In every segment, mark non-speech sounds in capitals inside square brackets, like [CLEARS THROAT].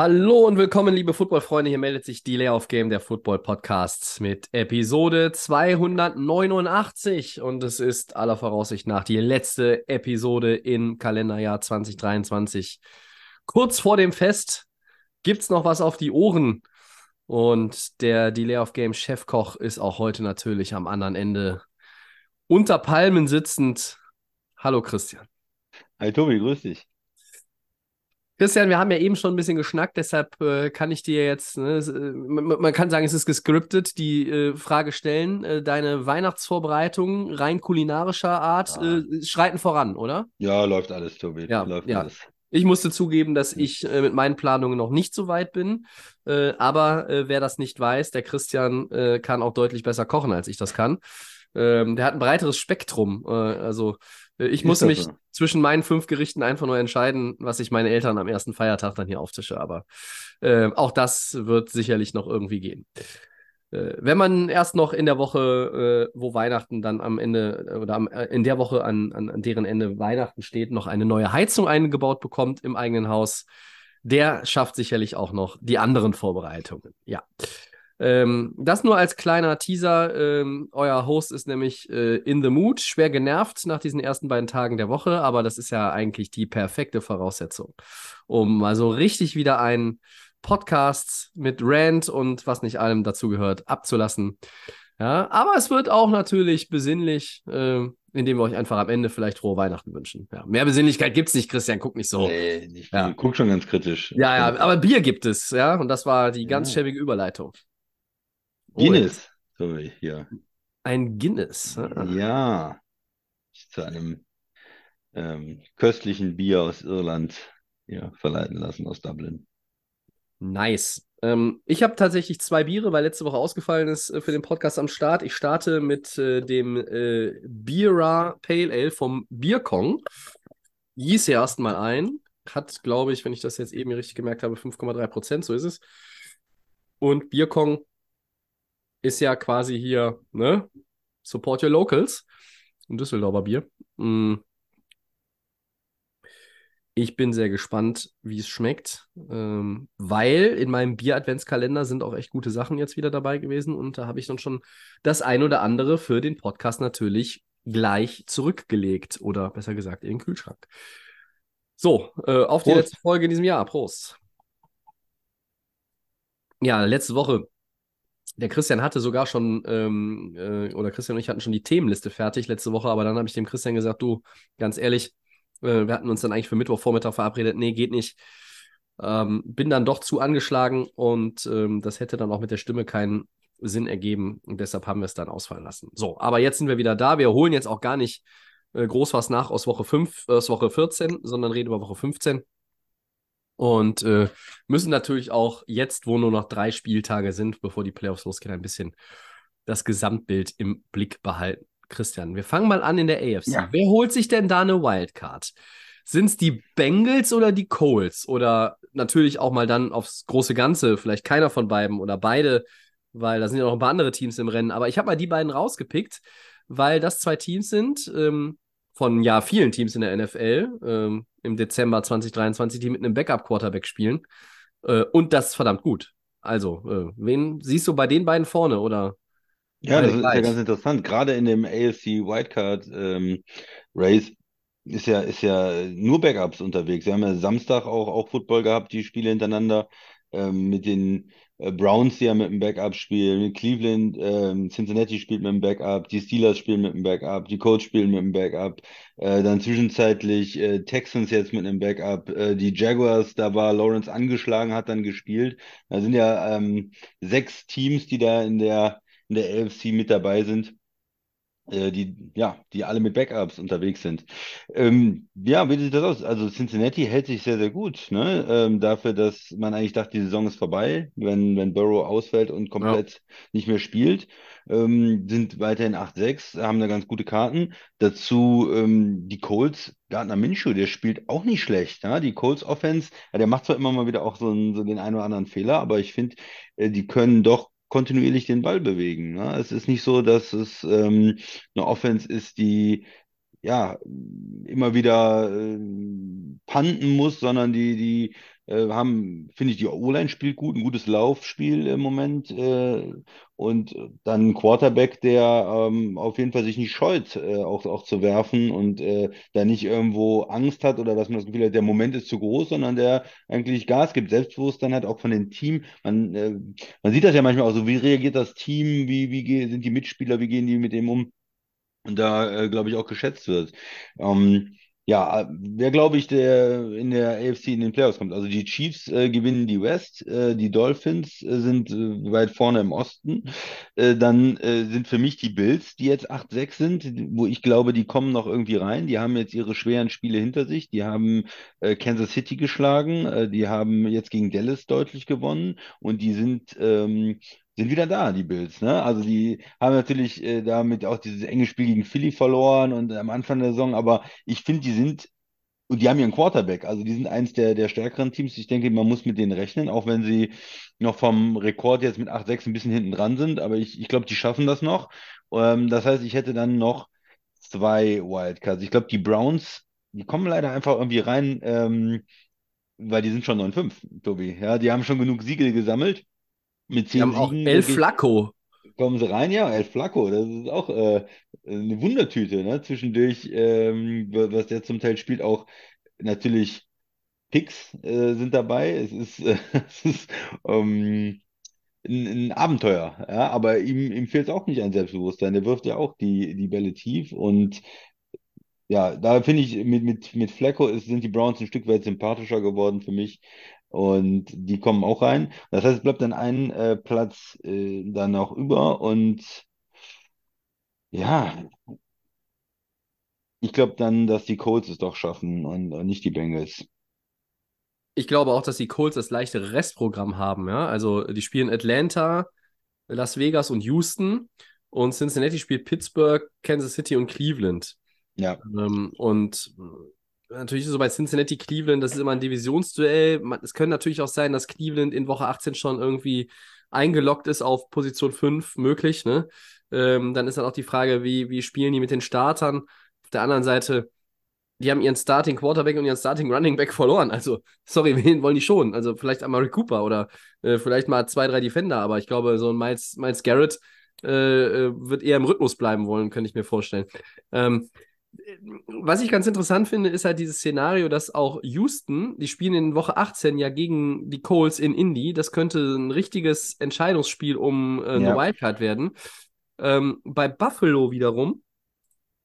Hallo und willkommen, liebe Footballfreunde. Hier meldet sich die Layoff Game, der Football Podcast mit Episode 289. Und es ist aller Voraussicht nach die letzte Episode im Kalenderjahr 2023. Kurz vor dem Fest gibt's noch was auf die Ohren. Und der Delay of Game Chefkoch ist auch heute natürlich am anderen Ende unter Palmen sitzend. Hallo Christian. Hi Tobi, grüß dich. Christian, wir haben ja eben schon ein bisschen geschnackt, deshalb äh, kann ich dir jetzt, ne, äh, man, man kann sagen, es ist gescriptet, die äh, Frage stellen. Äh, deine Weihnachtsvorbereitungen rein kulinarischer Art Ja. äh, schreiten voran, oder? Ja, läuft alles, Tobi. Ja, läuft ja. alles. Ich musste zugeben, dass ich äh, mit meinen Planungen noch nicht so weit bin. Äh, aber äh, wer das nicht weiß, der Christian äh, kann auch deutlich besser kochen, als ich das kann. Ähm, der hat ein breiteres Spektrum. Also ich Ist musste das mich so? zwischen meinen fünf Gerichten einfach nur entscheiden, was ich meine Eltern am ersten Feiertag dann hier auftische. Aber äh, auch das wird sicherlich noch irgendwie gehen. Äh, wenn man erst noch in der Woche, äh, wo Weihnachten dann am Ende äh, oder am, äh, in der Woche an, an, an deren Ende Weihnachten steht, noch eine neue Heizung eingebaut bekommt im eigenen Haus, der schafft sicherlich auch noch die anderen Vorbereitungen. Ja. Ähm, das nur als kleiner Teaser. Ähm, euer Host ist nämlich äh, in the mood, schwer genervt nach diesen ersten beiden Tagen der Woche, aber das ist ja eigentlich die perfekte Voraussetzung, um mal so richtig wieder einen Podcast mit Rant und was nicht allem dazugehört abzulassen. Ja, aber es wird auch natürlich besinnlich, äh, indem wir euch einfach am Ende vielleicht frohe Weihnachten wünschen. Ja, mehr Besinnlichkeit gibt's nicht, Christian, guck nicht so. Nee, nicht Ja. Guck schon ganz kritisch. Ja, ja, aber Bier gibt es, ja, und das war die ganz schäbige Überleitung. Oh, Guinness, Tobi, hier. Ein Guinness. ah. Ja. Zu einem ähm, köstlichen Bier aus Irland ja, verleiten lassen aus Dublin. Nice. Ähm, ich habe tatsächlich zwei Biere, weil letzte Woche ausgefallen ist äh, für den Podcast am Start. Ich starte mit äh, dem äh, Bira Pale Ale vom Bierkong. Gieße erst mal ein. Hat, glaube ich, wenn ich das jetzt eben richtig gemerkt habe, 5,3 Prozent, so ist es. Und Bierkong ist ja quasi hier, ne? Support your locals. Ein Düsseldorfer Bier. Mm. Ich bin sehr gespannt, wie es schmeckt, ähm, weil in meinem Bier-Adventskalender sind auch echt gute Sachen jetzt wieder dabei gewesen und da habe ich dann schon das ein oder andere für den Podcast natürlich gleich zurückgelegt oder besser gesagt in den Kühlschrank. So, äh, auf die Prost. letzte Folge in diesem Jahr. Prost. Ja, letzte Woche. Der Christian hatte sogar schon, ähm, äh, oder Christian und ich hatten schon die Themenliste fertig letzte Woche, aber dann habe ich dem Christian gesagt, du, ganz ehrlich, äh, wir hatten uns dann eigentlich für Mittwochvormittag verabredet. Nee, geht nicht. Ähm, bin dann doch zu angeschlagen und ähm, das hätte dann auch mit der Stimme keinen Sinn ergeben und deshalb haben wir es dann ausfallen lassen. So, aber jetzt sind wir wieder da. Wir holen jetzt auch gar nicht äh, groß was nach aus Woche 5, äh, aus Woche 14, sondern reden über Woche 15. Und äh, müssen natürlich auch jetzt, wo nur noch drei Spieltage sind, bevor die Playoffs losgehen, ein bisschen das Gesamtbild im Blick behalten. Christian, wir fangen mal an in der AFC. Ja. Wer holt sich denn da eine Wildcard? Sind es die Bengals oder die Colts? Oder natürlich auch mal dann aufs große Ganze, vielleicht keiner von beiden oder beide, weil da sind ja noch ein paar andere Teams im Rennen. Aber ich habe mal die beiden rausgepickt, weil das zwei Teams sind ähm, von ja vielen Teams in der NFL ähm, im Dezember 2023, die mit einem Backup-Quarterback spielen. Äh, und das verdammt gut. Also, äh, wen siehst du bei den beiden vorne oder? Ja, das ist ja ganz interessant. Gerade in dem AFC Wildcard ähm, Race ist ja, ist ja nur Backups unterwegs. Wir haben ja Samstag auch, auch Football gehabt, die Spiele hintereinander ähm, mit den Browns, die ja mit dem Backup spielen, Cleveland, ähm, Cincinnati spielt mit dem Backup, die Steelers spielen mit dem Backup, die Colts spielen mit dem Backup, äh, dann zwischenzeitlich äh, Texans jetzt mit einem Backup, äh, die Jaguars, da war Lawrence angeschlagen, hat dann gespielt. Da sind ja ähm, sechs Teams, die da in der in der AFC mit dabei sind. Äh, die, ja, die alle mit Backups unterwegs sind. Ähm, ja, wie sieht das aus? Also Cincinnati hält sich sehr, sehr gut, ne? Ähm, dafür, dass man eigentlich dachte, die Saison ist vorbei, wenn, wenn Burrow ausfällt und komplett nicht mehr spielt. Ähm, sind weiterhin 8-6, haben da ganz gute Karten. Dazu ähm, die Colts, Gardner Minshew, der spielt auch nicht schlecht. Ja? Die Colts Offense, ja, der macht zwar immer mal wieder auch so, einen, so den einen oder anderen Fehler, aber ich finde, äh, die können doch kontinuierlich den Ball bewegen. Ne? Es ist nicht so, dass es ähm, eine Offense ist, die ja immer wieder äh, panten muss, sondern die, die äh, haben, finde ich, die O-Line spielt gut, ein gutes Laufspiel im Moment äh, und dann ein Quarterback, der ähm, auf jeden Fall sich nicht scheut, äh, auch, auch zu werfen und äh, da nicht irgendwo Angst hat oder dass man das Gefühl hat, der Moment ist zu groß, sondern der eigentlich Gas gibt, Selbstbewusstsein hat, auch von dem Team. Man, äh, man sieht das ja manchmal auch so, wie reagiert das Team, wie, wie sind die Mitspieler, wie gehen die mit dem um? Da, äh, glaube ich, auch geschätzt wird. Ähm, ja, wer glaube ich, der in der AFC in den Playoffs kommt? Also die Chiefs äh, gewinnen die West, äh, die Dolphins äh, sind äh, weit vorne im Osten. Äh, dann äh, sind für mich die Bills, die jetzt 8-6 sind, wo ich glaube, die kommen noch irgendwie rein. Die haben jetzt ihre schweren Spiele hinter sich. Die haben äh, Kansas City geschlagen, äh, die haben jetzt gegen Dallas deutlich gewonnen und die sind ähm, sind wieder da, die Bills. Ne? Also die haben natürlich äh, damit auch dieses enge Spiel gegen Philly verloren und am Anfang der Saison, aber ich finde, die sind, und die haben ihren Quarterback, also die sind eins der, der stärkeren Teams. Ich denke, man muss mit denen rechnen, auch wenn sie noch vom Rekord jetzt mit 8-6 ein bisschen hinten dran sind, aber ich, ich glaube, die schaffen das noch. Ähm, das heißt, ich hätte dann noch zwei Wildcards. Ich glaube, die Browns, die kommen leider einfach irgendwie rein, ähm, weil die sind schon 9-5, Tobi. Ja, die haben schon genug Siege gesammelt. Mit zehn haben auch Siegen El Flacco. kommen sie rein. Ja, El Flaco, das ist auch äh, eine Wundertüte, ne? Zwischendurch, ähm, wa- was der zum Teil spielt, auch natürlich Picks äh, sind dabei. Es ist, äh, [LAUGHS] es ist ähm, ein, ein Abenteuer, ja, aber ihm, ihm fehlt auch nicht an Selbstbewusstsein. Der wirft ja auch die, die Bälle tief und ja, da finde ich, mit, mit, mit Flacco ist, sind die Browns ein Stück weit sympathischer geworden für mich. Und die kommen auch rein. Das heißt, es bleibt dann ein äh, Platz äh, dann auch über. Und ja, ich glaube dann, dass die Colts es doch schaffen und, und nicht die Bengals. Ich glaube auch, dass die Colts das leichtere Restprogramm haben, ja. Also die spielen Atlanta, Las Vegas und Houston und Cincinnati spielt Pittsburgh, Kansas City und Cleveland. Ja, Ähm, und natürlich so bei Cincinnati, Cleveland, das ist immer ein Divisionsduell. Man, es könnte natürlich auch sein, dass Cleveland in Woche 18 schon irgendwie eingeloggt ist auf Position 5, möglich, ne? Ähm, dann ist dann auch die Frage, wie, wie spielen die mit den Startern? Auf der anderen Seite, die haben ihren Starting Quarterback und ihren Starting Running Back verloren. Also, sorry, [LAUGHS] wen wollen die schon? Also, vielleicht Amari Cooper oder äh, vielleicht mal zwei, drei Defender, aber ich glaube, so ein Miles, Miles Garrett äh, äh, wird eher im Rhythmus bleiben wollen, könnte ich mir vorstellen. Ähm, was ich ganz interessant finde, ist halt dieses Szenario, dass auch Houston, die spielen in Woche 18 ja gegen die Colts in Indy. Das könnte ein richtiges Entscheidungsspiel um äh, eine Ja. Wildcard werden. Ähm, bei Buffalo wiederum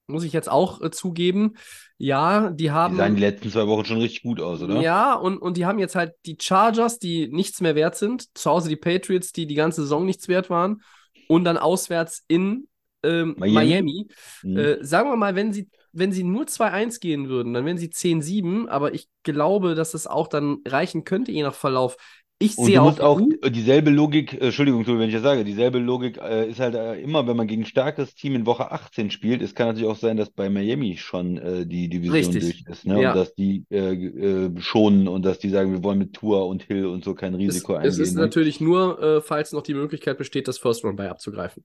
muss ich jetzt auch äh, zugeben, ja, die die haben. sahen die letzten zwei Wochen schon richtig gut aus, oder? Ja, und, und die haben jetzt halt die Chargers, die nichts mehr wert sind. Zu Hause die Patriots, die die ganze Saison nichts wert waren. Und dann auswärts in ähm, Miami. Miami. Mhm. Äh, sagen wir mal, wenn sie, wenn sie nur 2-1 gehen würden, dann wären sie 10-7, aber ich glaube, dass das auch dann reichen könnte, je nach Verlauf. Ich sehe auch, auch die- dieselbe Logik, äh, Entschuldigung, wenn ich das sage, dieselbe Logik äh, ist halt äh, immer, wenn man gegen ein starkes Team in Woche 18 spielt, es kann natürlich auch sein, dass bei Miami schon äh, die Division Richtig. durch ist, ne? Ja. Und dass die äh, äh, schonen und dass die sagen, wir wollen mit Tour und Hill und so kein es, Risiko es ist eingehen. Ne? natürlich nur, falls noch die Möglichkeit besteht, das First Round bei abzugreifen.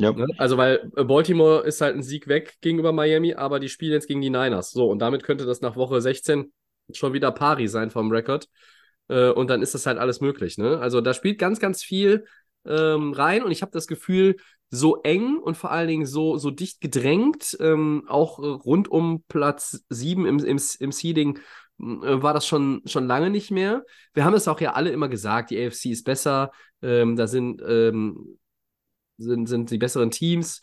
Ja. Ne? Also, weil äh, Baltimore ist halt ein Sieg weg gegenüber Miami, aber die spielen jetzt gegen die Niners. So, und damit könnte das nach Woche 16 schon wieder pari sein vom Rekord. Äh, und dann ist das halt alles möglich. Ne? Also, da spielt ganz, ganz viel ähm, rein und ich habe das Gefühl, so eng und vor allen Dingen so, so dicht gedrängt, ähm, auch rund um Platz 7 im, im, im Seeding, äh, war das schon, schon lange nicht mehr. Wir haben es auch ja alle immer gesagt, die AFC ist besser, ähm, da sind, ähm, sind, sind die besseren Teams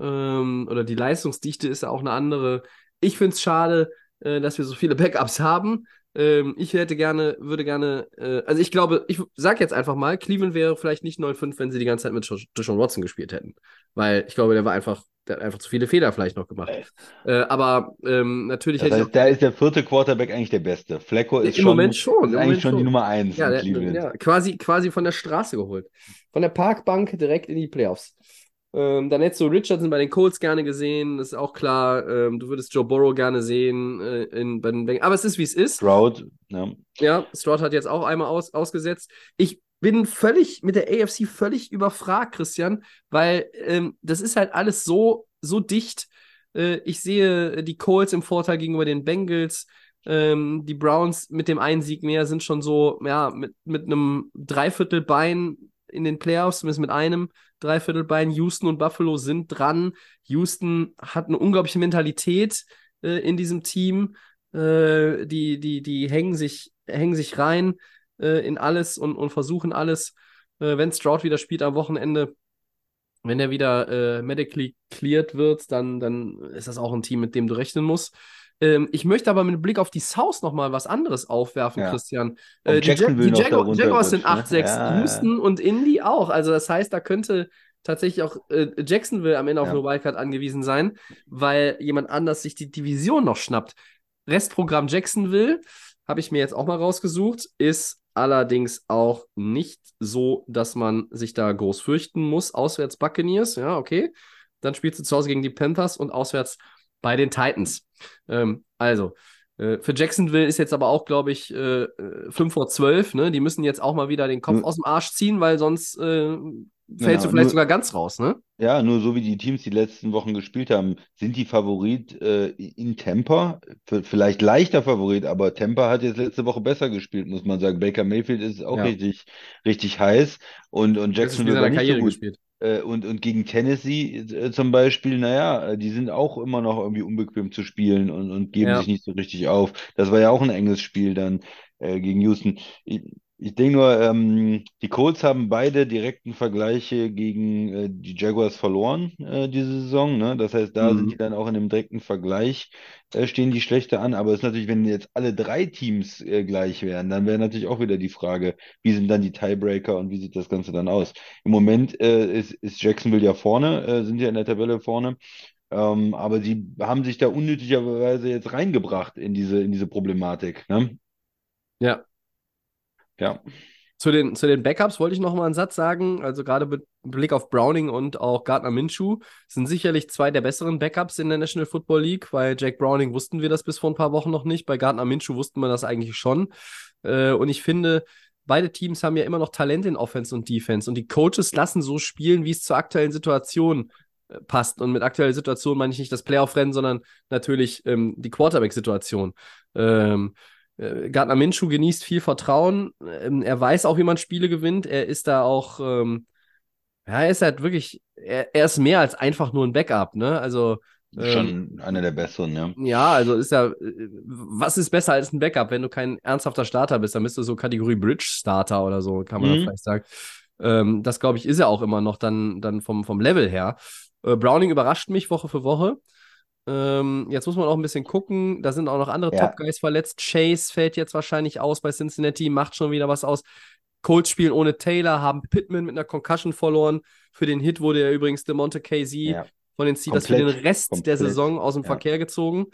ähm, oder die Leistungsdichte ist ja auch eine andere. Ich finde es schade, äh, dass wir so viele [LAUGHS] Backups haben. Ähm, ich hätte gerne, würde gerne, äh, also ich glaube, ich sag jetzt einfach mal, Cleveland wäre vielleicht nicht 9-5, wenn sie die ganze Zeit mit Deshaun Watson gespielt hätten. Weil ich glaube, der war einfach, der hat einfach zu viele Fehler vielleicht noch gemacht. Äh, aber ähm, natürlich Das hätte heißt, da ist der vierte Quarterback eigentlich der beste. Flecko ist Im schon, Moment schon, ist im eigentlich Moment schon die. Nummer eins Ja, in der, ja quasi, quasi von der Straße geholt. Von der Parkbank direkt in die Playoffs. Ähm, dann hättest du Richardson bei den Colts gerne gesehen, das ist auch klar. Ähm, du würdest Joe Burrow gerne sehen äh, in, bei den Bengals. Aber es ist, wie es ist. Stroud, ja. Ja, Stroud hat jetzt auch einmal aus, ausgesetzt. Ich bin völlig mit der AFC völlig überfragt, Christian, weil ähm, das ist halt alles so, so dicht. Äh, ich sehe die Colts im Vorteil gegenüber den Bengals. Ähm, die Browns mit dem einen Sieg mehr sind schon so, ja, mit, mit einem Dreiviertelbein in den Playoffs, zumindest mit einem Dreiviertelbein. Houston und Buffalo sind dran. Houston hat eine unglaubliche Mentalität äh, in diesem Team. Äh, die, die, die hängen sich, hängen sich rein äh, in alles und, und versuchen alles. Äh, wenn Stroud wieder spielt am Wochenende, wenn er wieder äh, medically cleared wird, dann, dann ist das auch ein Team, mit dem du rechnen musst. Ähm, ich möchte aber mit Blick auf die South nochmal was anderes aufwerfen, Ja. Christian. Äh, die Jag Jacksonville die darunter Jaguars sind rutscht, ne? 8-6, Ja, ja. Houston und Indy auch. Also das heißt, da könnte tatsächlich auch äh, Jacksonville am Ende auf Ja. eine Wildcard angewiesen sein, weil jemand anders sich die Division noch schnappt. Restprogramm Jacksonville, habe ich mir jetzt auch mal rausgesucht, ist allerdings auch nicht so, dass man sich da groß fürchten muss. Auswärts Buccaneers, ja, okay. Dann spielst du zu Hause gegen die Panthers und auswärts bei den Titans. Ähm, also, äh, für Jacksonville ist jetzt aber auch, glaube ich, äh, 5 vor 12. Ne? Die müssen jetzt auch mal wieder den Kopf Nur- aus dem Arsch ziehen, weil sonst äh, fällst Genau, du vielleicht nur- sogar ganz raus. Ne? Ja, nur so wie die Teams die letzten Wochen gespielt haben, sind die Favorit äh, in Tampa. V- Vielleicht leichter Favorit, aber Tampa hat jetzt letzte Woche besser gespielt, muss man sagen. Baker Mayfield ist auch Ja. richtig, richtig heiß und, und war seiner nicht so gut. gespielt. Äh, und, und gegen Tennessee äh, zum Beispiel, naja, äh, die sind auch immer noch irgendwie unbequem zu spielen und, und geben Ja. sich nicht so richtig auf. Das war ja auch ein enges Spiel dann äh, gegen Houston. Ich, ich denke nur, ähm, die Colts haben beide direkten Vergleiche gegen äh, die Jaguars verloren äh, diese Saison. Ne? Das heißt, da Mhm. sind die dann auch in einem direkten Vergleich, äh, stehen die schlechter an. Aber es ist natürlich, wenn jetzt alle drei Teams äh, gleich wären, dann wäre natürlich auch wieder die Frage, wie sind dann die Tiebreaker und wie sieht das Ganze dann aus? Im Moment äh, ist, ist Jacksonville ja vorne, äh, sind ja in der Tabelle vorne. Ähm, aber sie haben sich da unnötigerweise jetzt reingebracht in diese, in diese Problematik. Ne? Ja. Ja. Zu den, zu den Backups wollte ich noch mal einen Satz sagen. Also gerade mit Blick auf Browning und auch Gardner Minshew sind sicherlich zwei der besseren Backups in der National Football League. Bei Jack Browning wussten wir das bis vor ein paar Wochen noch nicht. Bei Gardner Minshew wussten wir das eigentlich schon. Äh, und ich finde, beide Teams haben ja immer noch Talent in Offense und Defense. Und die Coaches lassen so spielen, wie es zur aktuellen Situation äh, passt. Und mit aktueller Situation meine ich nicht das Playoff-Rennen, sondern natürlich ähm, die Quarterback-Situation. Ähm, äh, Gardner Minshew genießt viel Vertrauen. Ähm, er weiß auch, wie man Spiele gewinnt. Er ist da auch, ähm, ja, er ist halt wirklich, er, er ist mehr als einfach nur ein Backup, ne? Also, ähm, Schon einer der besseren, ja. ja, also ist ja, äh, was ist besser als ein Backup, wenn du kein ernsthafter Starter bist? Dann bist du so Kategorie Bridge Starter oder so, kann man Mhm. vielleicht sagen. Ähm, das glaube ich ist er auch immer noch dann, dann vom, vom Level her. Äh, Browning überrascht mich Woche für Woche. Ähm, jetzt muss man auch ein bisschen gucken. Da sind auch noch andere Ja. Top-Guys verletzt. Chase fällt jetzt wahrscheinlich aus bei Cincinnati, macht schon wieder was aus. Colts spielen ohne Taylor, haben Pittman mit einer Concussion verloren. Für den Hit wurde ja übrigens DeMonte KZ Ja. von den Steelers für den Rest der komplett, Saison aus dem ja. Verkehr gezogen.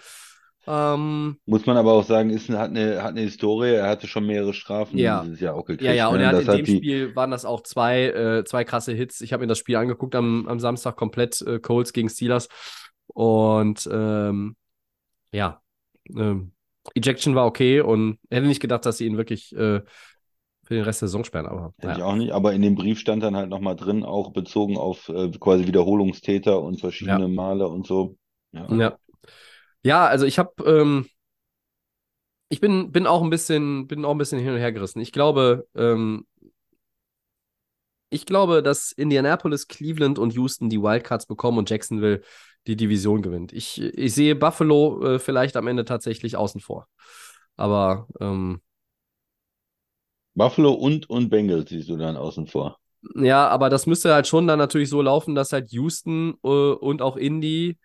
Ähm, Muss man aber auch sagen, ist, hat, eine, hat eine Historie. Er hatte schon mehrere Strafen Ja. dieses Jahr auch gekriegt. ja, ja, und ne? er hat Das in hat dem die, Spiel waren das auch zwei, äh, zwei krasse Hits. Ich habe mir das Spiel angeguckt am, am Samstag komplett, äh, Colts gegen Steelers. Und ähm, ja, ähm, Ejection war okay und hätte nicht gedacht, dass sie ihn wirklich äh, für den Rest der Saison sperren, aber Hätte ich naja. auch nicht, aber in dem Brief stand dann halt nochmal drin, auch bezogen auf äh, quasi Wiederholungstäter und verschiedene Male und so. Ja. Ja. Ja, also ich habe, ähm, ich bin, bin auch ein bisschen, bin auch ein bisschen hin und her gerissen. Ich glaube, ähm, ich glaube, dass Indianapolis, Cleveland und Houston die Wildcards bekommen und Jacksonville die Division gewinnt. Ich, ich sehe Buffalo äh, vielleicht am Ende tatsächlich außen vor. Aber ähm, Buffalo und, und Bengals siehst du dann außen vor. ja, aber das müsste halt schon dann natürlich so laufen, dass halt Houston äh, und auch Indy,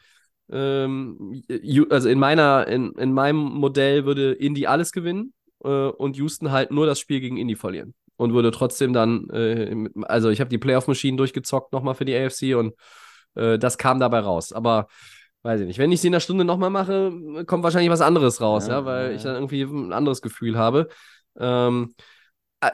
ähm, also in meiner, in, in meinem Modell würde Indy alles gewinnen äh, und Houston halt nur das Spiel gegen Indy verlieren. Und würde trotzdem dann, äh, also ich habe die Playoff-Maschinen durchgezockt nochmal für die AFC und äh, das kam dabei raus. Aber weiß ich nicht, wenn ich sie in einer Stunde nochmal mache, kommt wahrscheinlich was anderes raus, ja, Ja, weil ja, ich dann irgendwie ein anderes Gefühl habe. Ähm, äh,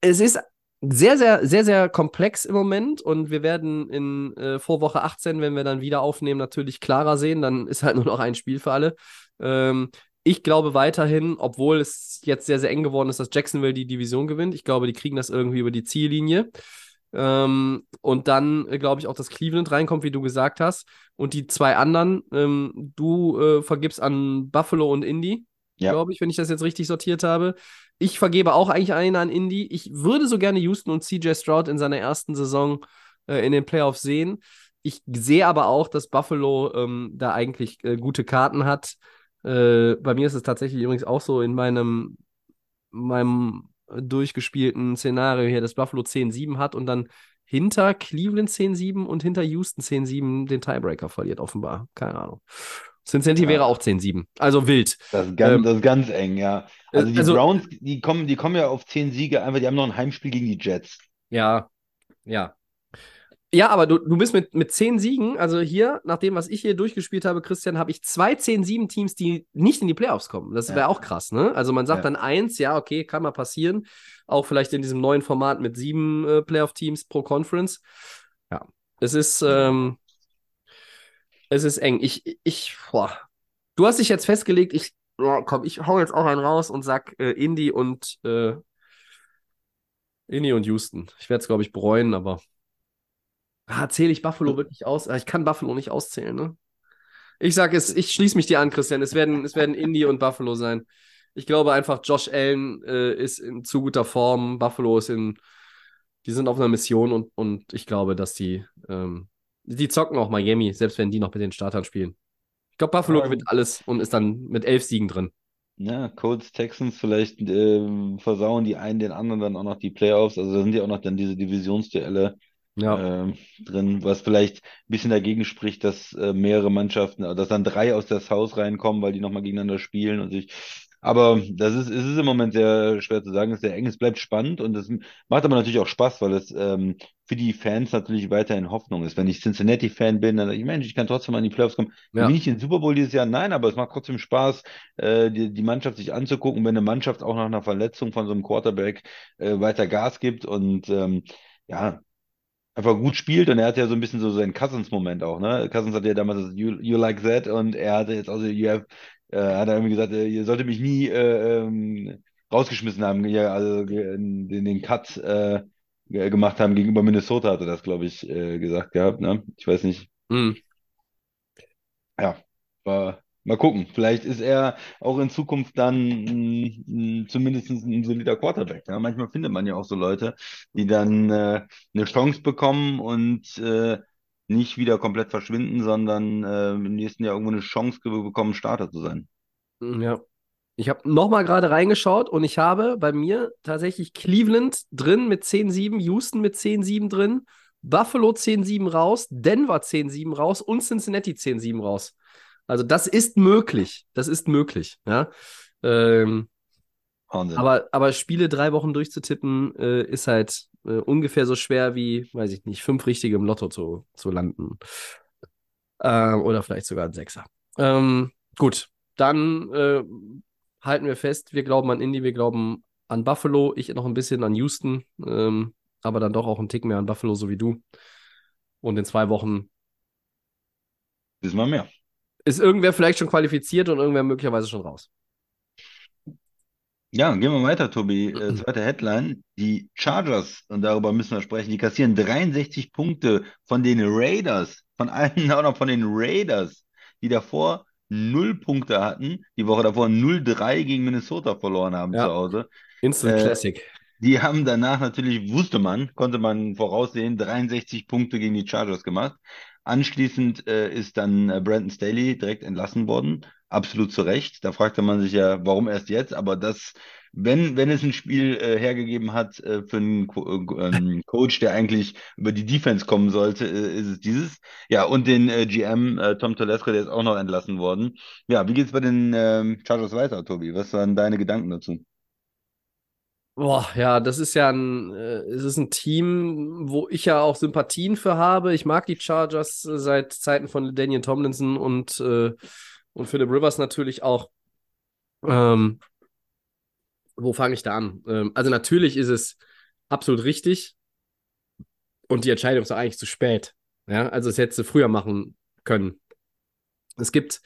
es ist sehr, sehr, sehr, sehr komplex im Moment und wir werden in äh, vor Woche 18, wenn wir dann wieder aufnehmen, natürlich klarer sehen. Dann ist halt nur noch ein Spiel für alle. Ähm, ich glaube weiterhin, obwohl es jetzt sehr, sehr eng geworden ist, dass Jacksonville die Division gewinnt. Ich glaube, die kriegen das irgendwie über die Ziellinie. Ähm, und dann äh, glaube ich auch, dass Cleveland reinkommt, wie du gesagt hast. Und die zwei anderen, ähm, du äh, vergibst an Buffalo und Indy, Ja. glaube ich, wenn ich das jetzt richtig sortiert habe. Ich vergebe auch eigentlich einen an Indy. Ich würde so gerne Houston und CJ Stroud in seiner ersten Saison äh, in den Playoffs sehen. Ich sehe aber auch, dass Buffalo ähm, da eigentlich äh, gute Karten hat. Äh, bei mir ist es tatsächlich übrigens auch so in meinem, meinem durchgespielten Szenario hier, dass Buffalo 10-7 hat und dann hinter Cleveland 10-7 und hinter Houston 10-7 den Tiebreaker verliert, offenbar. Keine Ahnung. Cincinnati Ja. wäre auch 10-7. Also wild. Das ist ganz, Ähm, das ist ganz eng, ja. Also die also- Browns, die kommen, die kommen ja auf zehn Siege, einfach, die haben noch ein Heimspiel gegen die Jets. Ja, ja. Ja, aber du, du bist mit, mit 10 Siegen, also hier, nach dem, was ich hier durchgespielt habe, Christian, habe ich zwei 10-7-Teams, die nicht in die Playoffs kommen. Das wäre Ja. auch krass, ne? Also man sagt Ja. dann eins, ja, okay, kann mal passieren. Auch vielleicht in diesem neuen Format mit sieben äh, Playoff-Teams pro Conference. Ja, es ist, ähm, es ist eng. Ich, ich, boah. Du hast dich jetzt festgelegt, ich, oh, komm, ich hau jetzt auch einen raus und sag äh, Indy und äh, Indy und Houston. Ich werde es, glaube ich, bereuen, aber ah, zähle ich Buffalo wirklich aus? Ah, Ich kann Buffalo nicht auszählen, ne? Ich sage es, ich schließe mich dir an, Christian. Es werden, es werden Indy und Buffalo sein. Ich glaube einfach, Josh Allen äh, ist in zu guter Form. Buffalo ist in, die sind auf einer Mission und, und ich glaube, dass die, ähm, die zocken auch Miami, selbst wenn die noch mit den Startern spielen. Ich glaube, Buffalo Ja. gewinnt alles und ist dann mit elf Siegen drin. Ja, Colts, Texans, vielleicht ähm, versauen die einen den anderen dann auch noch die Playoffs. Also da sind ja auch noch dann diese Divisionsduelle Ja. ähm, drin, was vielleicht ein bisschen dagegen spricht, dass äh, mehrere Mannschaften, dass dann drei aus der South reinkommen, weil die nochmal gegeneinander spielen und sich. Aber das ist, es ist im Moment sehr schwer zu sagen, es ist sehr eng, es bleibt spannend und es macht aber natürlich auch Spaß, weil es ähm, für die Fans natürlich weiterhin Hoffnung ist. Wenn ich Cincinnati-Fan bin, dann sage ich, Mensch, ich kann trotzdem in die Playoffs kommen. Ja. Bin ich in Super Bowl dieses Jahr? Nein, aber es macht trotzdem Spaß, äh, die, die Mannschaft sich anzugucken, wenn eine Mannschaft auch nach einer Verletzung von so einem Quarterback äh, weiter Gas gibt und ähm, ja, einfach gut spielt und er hat ja so ein bisschen so seinen Cousins-Moment auch, ne? Cousins hat ja damals das You, you Like That und er hatte jetzt also, you have, äh, hat er irgendwie gesagt, äh, ihr solltet mich nie äh, ähm, rausgeschmissen haben, ja, also ge- den, den Cut äh, ge- gemacht haben gegenüber Minnesota, hat er das, glaube ich, äh, gesagt gehabt, ne? Ich weiß nicht. Hm. Ja, war, mal gucken. Vielleicht ist er auch in Zukunft dann zumindest ein solider Quarterback. Ja? Manchmal findet man ja auch so Leute, die dann äh, eine Chance bekommen und äh, nicht wieder komplett verschwinden, sondern äh, im nächsten Jahr irgendwo eine Chance bekommen, Starter zu sein. Ja. Ich habe nochmal gerade reingeschaut und ich habe bei mir tatsächlich Cleveland drin mit 10-7, Houston mit 10-7 drin, Buffalo 10-7 raus, Denver 10-7 raus und Cincinnati 10-7 raus. Also das ist möglich. Das ist möglich. Ja. Ähm, Wahnsinn. aber, aber Spiele drei Wochen durchzutippen, äh, ist halt äh, ungefähr so schwer wie, weiß ich nicht, fünf richtige im Lotto zu, zu landen. Äh, oder vielleicht sogar ein Sechser. Ähm, gut, dann äh, halten wir fest, wir glauben an Indy, wir glauben an Buffalo, ich noch ein bisschen an Houston, ähm, aber dann doch auch einen Tick mehr an Buffalo, so wie du. Und in zwei Wochen Wissen wir mehr. Ist irgendwer vielleicht schon qualifiziert und irgendwer möglicherweise schon raus. Ja, gehen wir weiter, Tobi. [CLEARS THROAT] Äh, zweite Headline. Die Chargers, und darüber müssen wir sprechen, die kassieren 63 Punkte von den Raiders, von allen [LAUGHS] auch noch von den Raiders, die davor null Punkte hatten, die Woche davor 0-3 gegen Minnesota verloren haben Ja. zu Hause. Instant Äh, Classic. Die haben danach natürlich, wusste man, konnte man voraussehen, 63 Punkte gegen die Chargers gemacht. Anschließend äh, ist dann äh, Brandon Staley direkt entlassen worden. Absolut zu Recht. Da fragte man sich ja, warum erst jetzt? Aber das, wenn, wenn es ein Spiel äh, hergegeben hat äh, für einen Co äh, ähm, Coach, der eigentlich über die Defense kommen sollte, äh, ist es dieses. Ja, und den äh, GM äh, Tom Telesco, der ist auch noch entlassen worden. Ja, wie geht's bei den ähm, Chargers weiter, Tobi? Was waren deine Gedanken dazu? Boah, ja, das ist ja ein, äh, es ist ein Team, wo ich ja auch Sympathien für habe. Ich mag die Chargers äh, seit Zeiten von Daniel Tomlinson und, äh, und Philip Rivers natürlich auch. Ähm, wo fange ich da an? Ähm, also natürlich ist es absolut richtig und die Entscheidung ist eigentlich zu spät. Ja, also es hätte sie früher machen können. Es gibt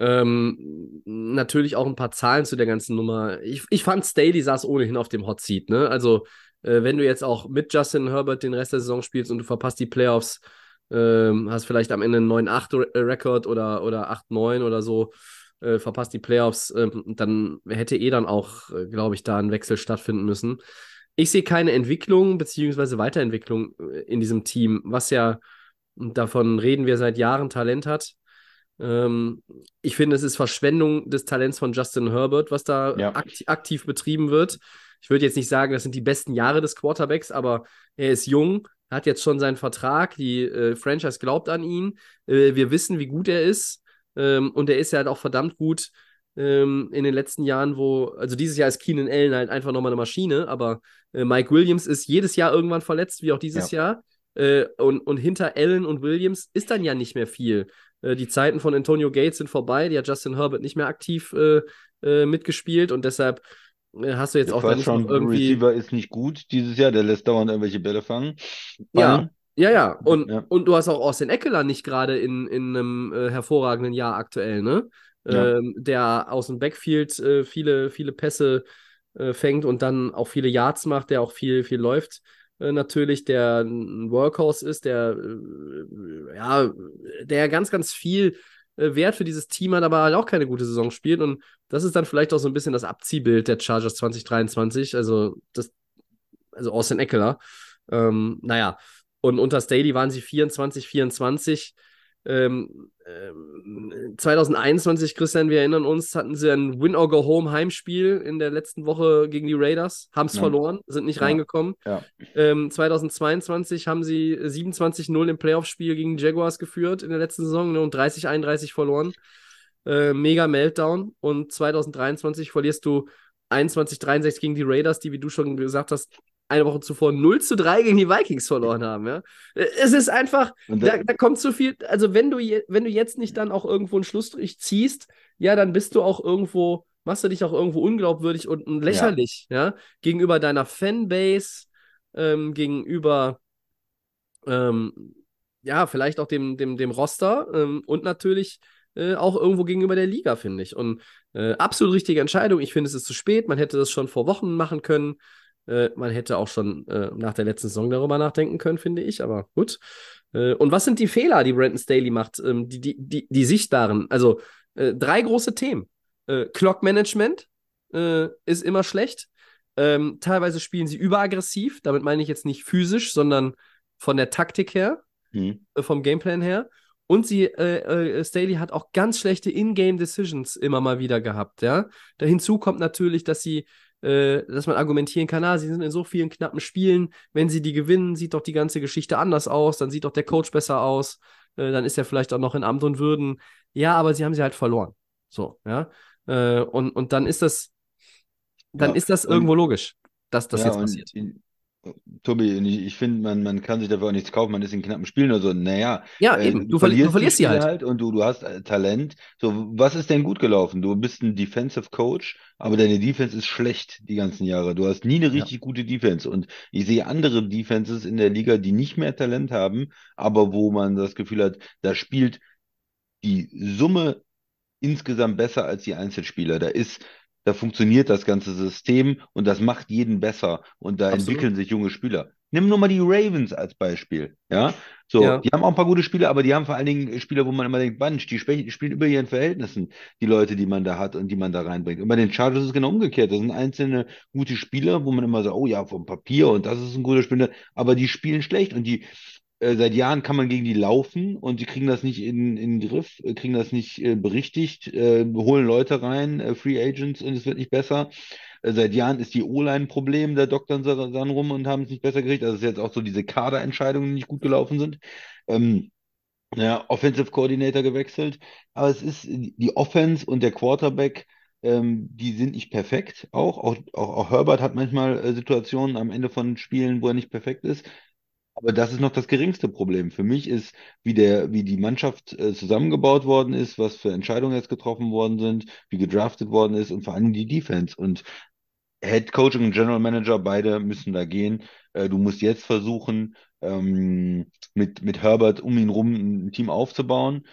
ähm, natürlich auch ein paar Zahlen zu der ganzen Nummer. Ich, ich fand, Staley saß ohnehin auf dem Hot Seat. Ne? Also, äh, wenn du jetzt auch mit Justin Herbert den Rest der Saison spielst und du verpasst die Playoffs, ähm, hast vielleicht am Ende einen 9-8-Rekord oder, oder 8-9 oder so, äh, verpasst die Playoffs, äh, dann hätte eh dann auch, äh, glaube ich, da ein Wechsel stattfinden müssen. Ich sehe keine Entwicklung bzw. Weiterentwicklung äh, in diesem Team, was ja, davon reden wir seit Jahren, Talent hat. Ähm, ich finde, es ist Verschwendung des Talents von Justin Herbert, was da Ja. akt aktiv betrieben wird. Ich würde jetzt nicht sagen, das sind die besten Jahre des Quarterbacks, aber er ist jung, hat jetzt schon seinen Vertrag, die äh, Franchise glaubt an ihn. Äh, wir wissen, wie gut er ist. Ähm, und er ist ja halt auch verdammt gut ähm, in den letzten Jahren, wo, also dieses Jahr ist Keenan Allen halt einfach nochmal eine Maschine, aber äh, Mike Williams ist jedes Jahr irgendwann verletzt, wie auch dieses Jahr. Äh, und, und hinter Allen und Williams ist dann ja nicht mehr viel. Äh, die Zeiten von Antonio Gates sind vorbei, die hat Justin Herbert nicht mehr aktiv äh, äh, mitgespielt und deshalb äh, hast du jetzt Der auch da nicht First-Round irgendwie. Receiver ist nicht gut dieses Jahr, der lässt dauernd irgendwelche Bälle fangen. Ja, Fallen. ja, ja. Und, Ja. und du hast auch Austin Eckler nicht gerade in, in einem äh, hervorragenden Jahr aktuell, ne? Ja. Ähm, der aus dem Backfield äh, viele, viele Pässe äh, fängt und dann auch viele Yards macht, der auch viel, viel läuft. Äh, natürlich, der ein Workhorse ist, der äh, ja, der ganz, ganz viel äh, Wert für dieses Team hat, aber halt auch keine gute Saison spielt. Und das ist dann vielleicht auch so ein bisschen das Abziehbild der Chargers 2023. Also, das, also Austin Eckler. Ähm, naja, und unter Staley waren sie 24, 24. Ähm, ähm, 2021, Christian, wir erinnern uns, hatten sie ein Win-or-Go-Home-Heimspiel in der letzten Woche gegen die Raiders, haben es Ja. verloren, sind nicht Ja. reingekommen. Ja. Ähm, 2022 haben sie 27-0 im Playoff-Spiel gegen die Jaguars geführt in der letzten Saison ne, und 30-31 verloren. Äh, mega Meltdown. Und 2023 verlierst du 21-63 gegen die Raiders, die, wie du schon gesagt hast, eine Woche zuvor 0 zu 3 gegen die Vikings verloren haben. Ja? Es ist einfach, da, da, kommt zu viel. Also, wenn du, je, wenn du jetzt nicht dann auch irgendwo einen Schlussstrich ziehst, ja, dann bist du auch irgendwo, machst du dich auch irgendwo unglaubwürdig und, und lächerlich, ja, gegenüber deiner Fanbase, ähm, gegenüber, ähm, ja, vielleicht auch dem, dem, dem Roster ähm, und natürlich äh, auch irgendwo gegenüber der Liga, finde ich. Und äh, absolut richtige Entscheidung. Ich finde, es ist zu spät. Man hätte das schon vor Wochen machen können. Äh, man hätte auch schon äh, nach der letzten Saison darüber nachdenken können, finde ich. Aber gut. Äh, und was sind die Fehler, die Brandon Staley macht? Ähm, die, die, die, die sichtbaren. Also äh, drei große Themen. Äh, Clock-Management ist immer schlecht. Ähm, teilweise spielen sie überaggressiv. Damit meine ich jetzt nicht physisch, sondern von der Taktik her hm. äh, vom Gameplan her. Und sie, äh, äh, Staley hat auch ganz schlechte In-Game-Decisions immer mal wieder gehabt, ja. Da hinzu kommt natürlich, dass sie, dass man argumentieren kann, ah, sie sind in so vielen knappen Spielen, wenn sie die gewinnen, sieht doch die ganze Geschichte anders aus, dann sieht doch der Coach besser aus, äh, dann ist er vielleicht auch noch in Amt und Würden. Ja, aber sie haben sie halt verloren. So, ja. Äh, und, und dann ist das, dann Ja, ist das und- irgendwo logisch, dass das ja, jetzt passiert. in- Tobi, ich, finde, man, man kann sich dafür auch nichts kaufen, man ist in knappen Spielen oder so. Naja, Ja, äh, eben, du, du verlierst die sie Spiele halt. und du, du hast äh, Talent. So, was ist denn gut gelaufen? Du bist ein Defensive Coach, aber deine Defense ist schlecht die ganzen Jahre. Du hast nie eine Ja. richtig gute Defense. Und ich sehe andere Defenses in der Liga, die nicht mehr Talent haben, aber wo man das Gefühl hat, da spielt die Summe insgesamt besser als die Einzelspieler. Da ist, da funktioniert das ganze System und das macht jeden besser und da Absolut. entwickeln sich junge Spieler. Nimm nur mal die Ravens als Beispiel, ja. So, Ja. die haben auch ein paar gute Spieler, aber die haben vor allen Dingen Spieler, wo man immer denkt, Mensch, die spe- spielen über ihren Verhältnissen, die Leute, die man da hat und die man da reinbringt. Und bei den Chargers ist es genau umgekehrt. Das sind einzelne gute Spieler, wo man immer sagt, oh ja, vom Papier und das ist ein guter Spieler, aber die spielen schlecht und die äh, seit Jahren kann man gegen die laufen und die kriegen das nicht in, in den Griff, äh, kriegen das nicht äh, berichtigt, äh, holen Leute rein, äh, Free Agents und es wird nicht besser. Seit Jahren ist die O-Line ein Problem, da doktern sie dann rum und haben es nicht besser gekriegt. Also ist jetzt auch so diese Kaderentscheidungen, die nicht gut gelaufen sind. Ähm, ja, Offensive Coordinator gewechselt, aber es ist die Offense und der Quarterback Ähm, die sind nicht perfekt. Auch, auch, auch, auch Herbert hat manchmal Situationen am Ende von Spielen, wo er nicht perfekt ist. Aber das ist noch das geringste Problem. Für mich ist, wie der, wie die Mannschaft äh, zusammengebaut worden ist, was für Entscheidungen jetzt getroffen worden sind, wie gedraftet worden ist und vor allem die Defense. Und Head Coach und General Manager, beide müssen da gehen. Äh, du musst jetzt versuchen, ähm, mit, mit Herbert um ihn rum ein Team aufzubauen.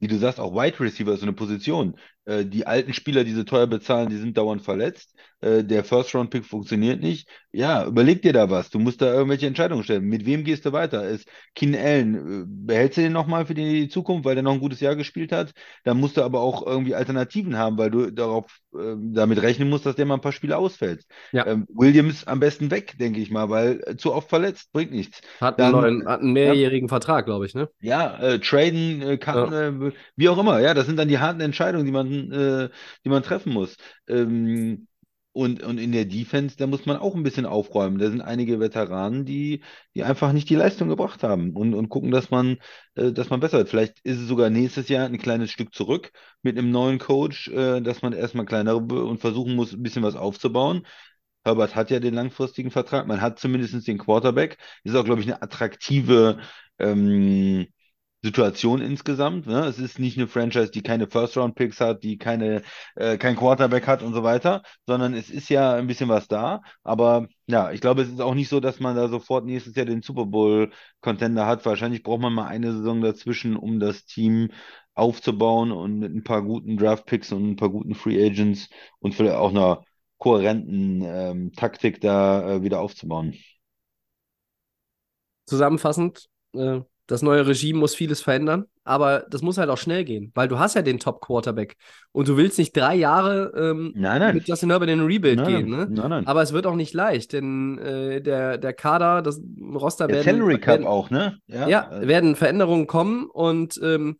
Wie du sagst, auch Wide Receiver ist so eine Position. Äh, die alten Spieler, die sie teuer bezahlen, die sind dauernd verletzt. Äh, der First-Round-Pick funktioniert nicht. Ja, überleg dir da was. Du musst da irgendwelche Entscheidungen stellen. Mit wem gehst du weiter? Ist Keen Allen, äh, behältst du den nochmal für die Zukunft, weil der noch ein gutes Jahr gespielt hat? Dann musst du aber auch irgendwie Alternativen haben, weil du darauf äh, damit rechnen musst, dass der mal ein paar Spiele ausfällt. Ja. Ähm, Williams am besten weg, denke ich mal, weil äh, zu oft verletzt bringt nichts. Hat Dann- einen, neuen, hat einen mehrjährigen Vertrag, glaube ich, ne? Ja, traden, kann, äh, wie auch immer. Ja, das sind dann die harten Entscheidungen, die man, äh, die man treffen muss. Ähm, und, und in der Defense, da muss man auch ein bisschen aufräumen. Da sind einige Veteranen, die, die einfach nicht die Leistung gebracht haben und, und gucken, dass man, äh, dass man besser wird. Vielleicht ist es sogar nächstes Jahr ein kleines Stück zurück mit einem neuen Coach, äh, dass man erstmal kleinere und versuchen muss, ein bisschen was aufzubauen. Herbert hat ja den langfristigen Vertrag, man hat zumindest den Quarterback. Ist auch, glaube ich, eine attraktive ähm, Situation insgesamt. Ne? Es ist nicht eine Franchise, die keine First-Round-Picks hat, die keine, äh, kein Quarterback hat und so weiter, sondern es ist ja ein bisschen was da. Aber ja, ich glaube, es ist auch nicht so, dass man da sofort nächstes Jahr den Super Bowl-Contender hat. Wahrscheinlich braucht man mal eine Saison dazwischen, um das Team aufzubauen und mit ein paar guten Draft-Picks und ein paar guten Free Agents und vielleicht auch einer kohärenten ähm, Taktik da äh, wieder aufzubauen. Zusammenfassend, äh, das neue Regime muss vieles verändern, aber das muss halt auch schnell gehen, weil du hast ja den Top-Quarterback und du willst nicht drei Jahre ähm, Nein, nein. mit Justin Herbert in den Rebuild Nein, gehen, ne? nein, nein. Aber es wird auch nicht leicht, denn äh, der, der Kader, das Roster Der werden, Salary Cap werden, auch, ne? ja, äh, werden Veränderungen kommen und ähm,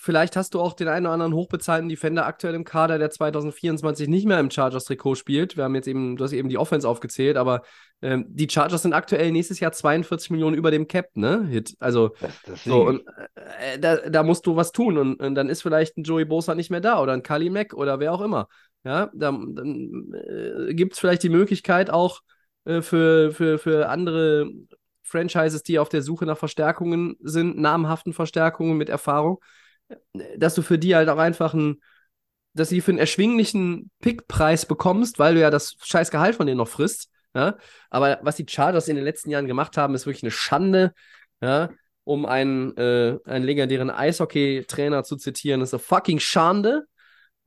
vielleicht hast du auch den einen oder anderen hochbezahlten Defender aktuell im Kader, der 2024 nicht mehr im Chargers-Trikot spielt. Wir haben jetzt eben, du hast eben die Offense aufgezählt, aber ähm, die Chargers sind aktuell nächstes Jahr 42 Millionen über dem Cap, ne? Hit. Also das, das so, und äh, da, da musst du was tun und, und dann ist vielleicht ein Joey Bosa nicht mehr da oder ein Kali Mack oder wer auch immer. Ja, dann, dann äh, gibt es vielleicht die Möglichkeit auch äh, für, für, für andere Franchises, die auf der Suche nach Verstärkungen sind, namhaften Verstärkungen mit Erfahrung, dass du für die halt auch einfach ein, dass die für einen erschwinglichen Pickpreis bekommst, weil du ja das scheiß Gehalt von denen noch frisst. Ja? Aber was die Chargers in den letzten Jahren gemacht haben, ist wirklich eine Schande. Ja? Um einen, äh, einen legendären Eishockey-Trainer zu zitieren, ist eine fucking Schande.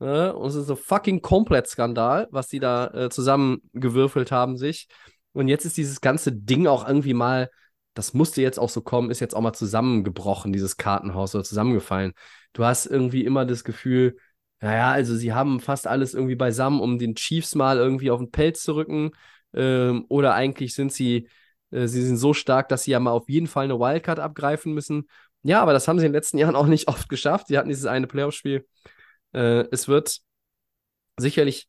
Ja? Und es ist ein fucking Komplett-Skandal, was die da äh, zusammengewürfelt haben sich. Und jetzt ist dieses ganze Ding auch irgendwie mal, das musste jetzt auch so kommen, ist jetzt auch mal zusammengebrochen, dieses Kartenhaus oder zusammengefallen. Du hast irgendwie immer das Gefühl, naja, also sie haben fast alles irgendwie beisammen, um den Chiefs mal irgendwie auf den Pelz zu rücken. Ähm, oder eigentlich sind sie, äh, sie sind so stark, dass sie ja mal auf jeden Fall eine Wildcard abgreifen müssen. Ja, aber das haben sie in den letzten [LAUGHS] Jahren auch nicht oft geschafft. Sie hatten dieses eine Playoff-Spiel. Äh, es wird sicherlich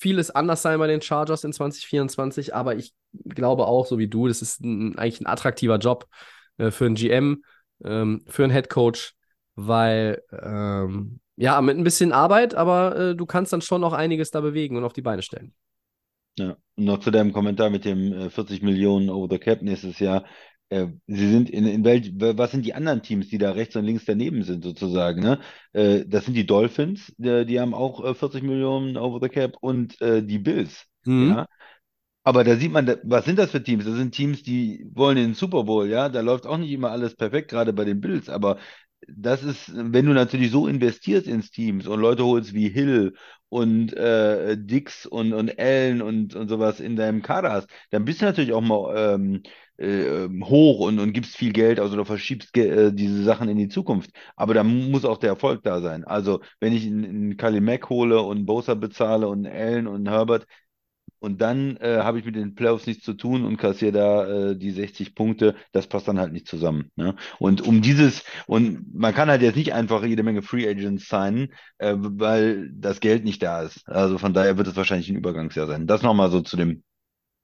vieles anders sein bei den Chargers in 2024, aber ich glaube auch, so wie du, das ist ein, eigentlich ein attraktiver Job äh, für einen GM, ähm, für einen Head Coach, weil ähm, ja, mit ein bisschen Arbeit, aber äh, du kannst dann schon auch einiges da bewegen und auf die Beine stellen. Ja, und noch zu deinem Kommentar mit dem äh, 40 Millionen over the cap nächstes Jahr. Äh, sie sind in, in welch, was sind die anderen Teams, die da rechts und links daneben sind, sozusagen, ne? Äh, das sind die Dolphins, die, die haben auch äh, 40 Millionen over the cap und äh, die Bills, Mhm. ja. Aber da sieht man, was sind das für Teams? Das sind Teams, die wollen in den Super Bowl, ja. Da läuft auch nicht immer alles perfekt, gerade bei den Bills. Aber das ist, wenn du natürlich so investierst ins Teams und Leute holst wie Hill und äh, Dix und, und Allen und, und sowas in deinem Kader hast, dann bist du natürlich auch mal ähm, äh, hoch und, und gibst viel Geld, also du verschiebst äh, diese Sachen in die Zukunft. Aber da muss auch der Erfolg da sein. Also, wenn ich einen, Kali Mack hole und Bosa bezahle und Allen und Herbert, und dann äh, habe ich mit den Playoffs nichts zu tun und kassiere da äh, die 60 Punkte. Das passt dann halt nicht zusammen. Ne? Und um dieses, und man kann halt jetzt nicht einfach jede Menge Free Agents signen, äh, weil das Geld nicht da ist. Also von daher wird es wahrscheinlich ein Übergangsjahr sein. Das nochmal so zu dem